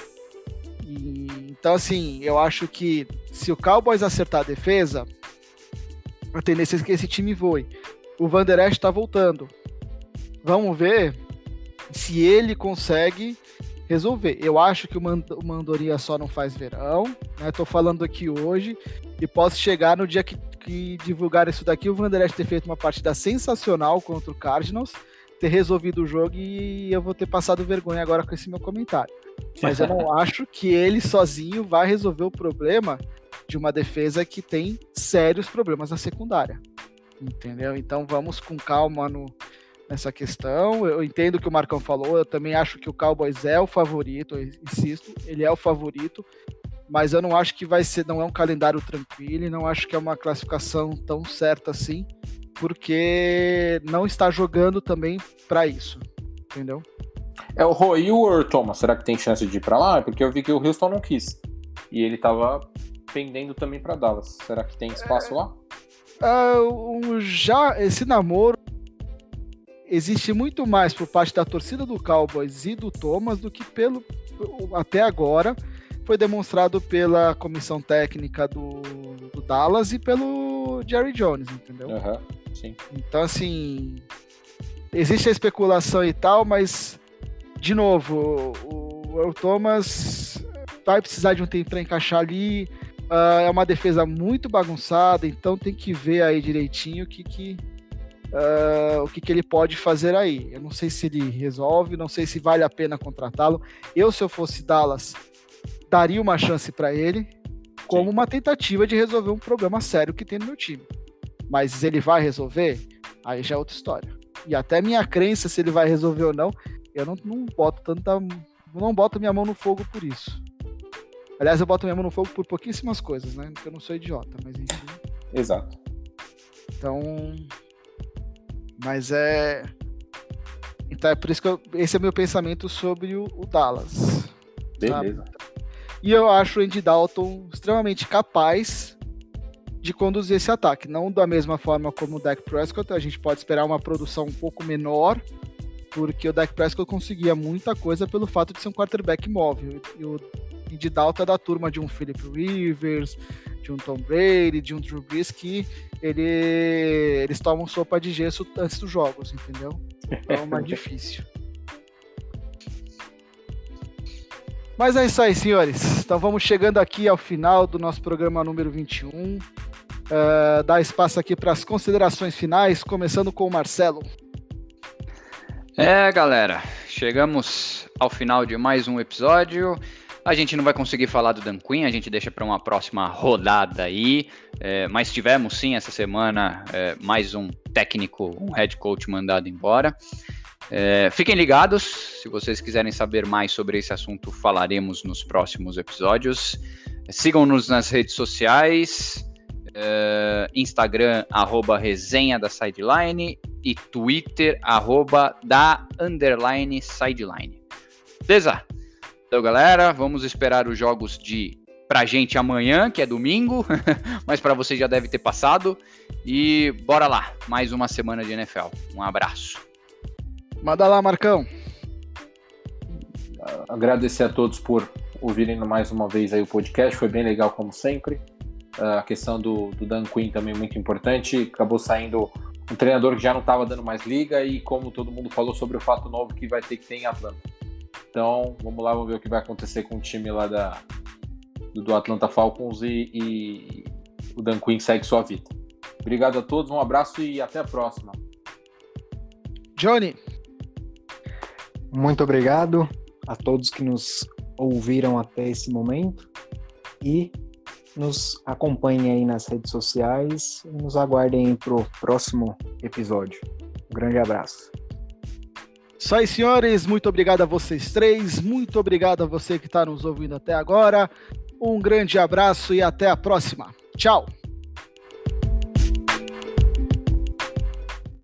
E, então, assim, eu acho que se o Cowboys acertar a defesa, a tendência é que esse time voe. O Van Der Esch tá voltando. Vamos ver se ele consegue resolver. Eu acho que o, Mand o Mandoria só não faz verão, né? Tô falando aqui hoje e posso chegar no dia que, que divulgar isso daqui, o Van Der Esch ter feito uma partida sensacional contra o Cardinals, ter resolvido o jogo e eu vou ter passado vergonha agora com esse meu comentário. Mas eu não acho que ele sozinho vai resolver o problema de uma defesa que tem sérios problemas na secundária. Entendeu? Então vamos com calma no, nessa questão. Eu entendo o que o Marcão falou, eu também acho que o Cowboys é o favorito, eu insisto, ele é o favorito. mas eu não acho que vai ser, não é um calendário tranquilo, e não acho que é uma classificação tão certa assim, porque não está jogando também para isso, entendeu?
É o Roy o Earl Thomas, será que tem chance de ir para lá? Porque eu vi que o Houston não quis. E ele estava pendendo também para Dallas. Será que tem espaço é, lá?
Uh, já esse namoro existe muito mais por parte da torcida do Cowboys e do Thomas do que pelo até agora foi demonstrado pela comissão técnica do, do Dallas e pelo Jerry Jones, entendeu?
Uhum, sim.
Então, assim, existe a especulação e tal, mas, de novo, o, o Thomas vai precisar de um tempo para encaixar ali. Uh, é uma defesa muito bagunçada, então tem que ver aí direitinho o que, que, uh, o que, que ele pode fazer aí. Eu não sei se ele resolve, não sei se vale a pena contratá-lo. Eu, se eu fosse Dallas, daria uma chance para ele como Sim. uma tentativa de resolver um problema sério que tem no meu time. Mas ele vai resolver? Aí já é outra história. E até minha crença se ele vai resolver ou não, eu não, não boto tanta. Não boto minha mão no fogo por isso. Aliás, eu boto minha mão no fogo por pouquíssimas coisas, né? Porque eu não sou idiota, mas enfim.
Exato.
Então. Mas é. Então é por isso que eu... esse é meu pensamento sobre o, o Dallas.
Beleza. Sabe?
E eu acho o Andy Dalton extremamente capaz de conduzir esse ataque. Não da mesma forma como o Dak Prescott, a gente pode esperar uma produção um pouco menor, porque o Dak Prescott conseguia muita coisa pelo fato de ser um quarterback móvel. E o Andy Dalton é da turma de um Philip Rivers, de um Tom Brady, de um Drew Brees, que ele, eles tomam sopa de gesso antes dos jogos, entendeu? Então é mais difícil. Mas é isso aí, senhores. Então vamos chegando aqui ao final do nosso programa número 21. Uh, eh, dá espaço aqui para as considerações finais, começando com o Marcelo.
É, galera, chegamos ao final de mais um episódio. A gente não vai conseguir falar do Dan Quinn, a gente deixa para uma próxima rodada aí. É, mas tivemos sim essa semana é, mais um técnico, um head coach mandado embora. É, fiquem ligados, se vocês quiserem saber mais sobre esse assunto, falaremos nos próximos episódios. Sigam-nos nas redes sociais, é, Instagram, arroba resenha da sideline e Twitter, arroba da underline sideline. Beleza? Então, galera, vamos esperar os jogos de pra gente amanhã, que é domingo, mas para você já deve ter passado. E bora lá, mais uma semana de NFL. Um abraço.
Manda lá, Marcão.
Agradecer a todos por ouvirem mais uma vez aí o podcast, foi bem legal como sempre. A questão do, do Dan Quinn também muito importante. Acabou saindo um treinador que já não estava dando mais liga e como todo mundo falou sobre o fato novo que vai ter que ter em Atlanta. Então, vamos lá, vamos ver o que vai acontecer com o time lá da, do Atlanta Falcons e, e o Dan Quinn segue sua vida. Obrigado a todos, um abraço e até a próxima.
Johnny.
Muito obrigado a todos que nos ouviram até esse momento e nos acompanhem aí nas redes sociais e nos aguardem para o próximo episódio. Um grande abraço.
Isso aí, senhores. Muito obrigado a vocês três. Muito obrigado a você que está nos ouvindo até agora. Um grande abraço e até a próxima. Tchau.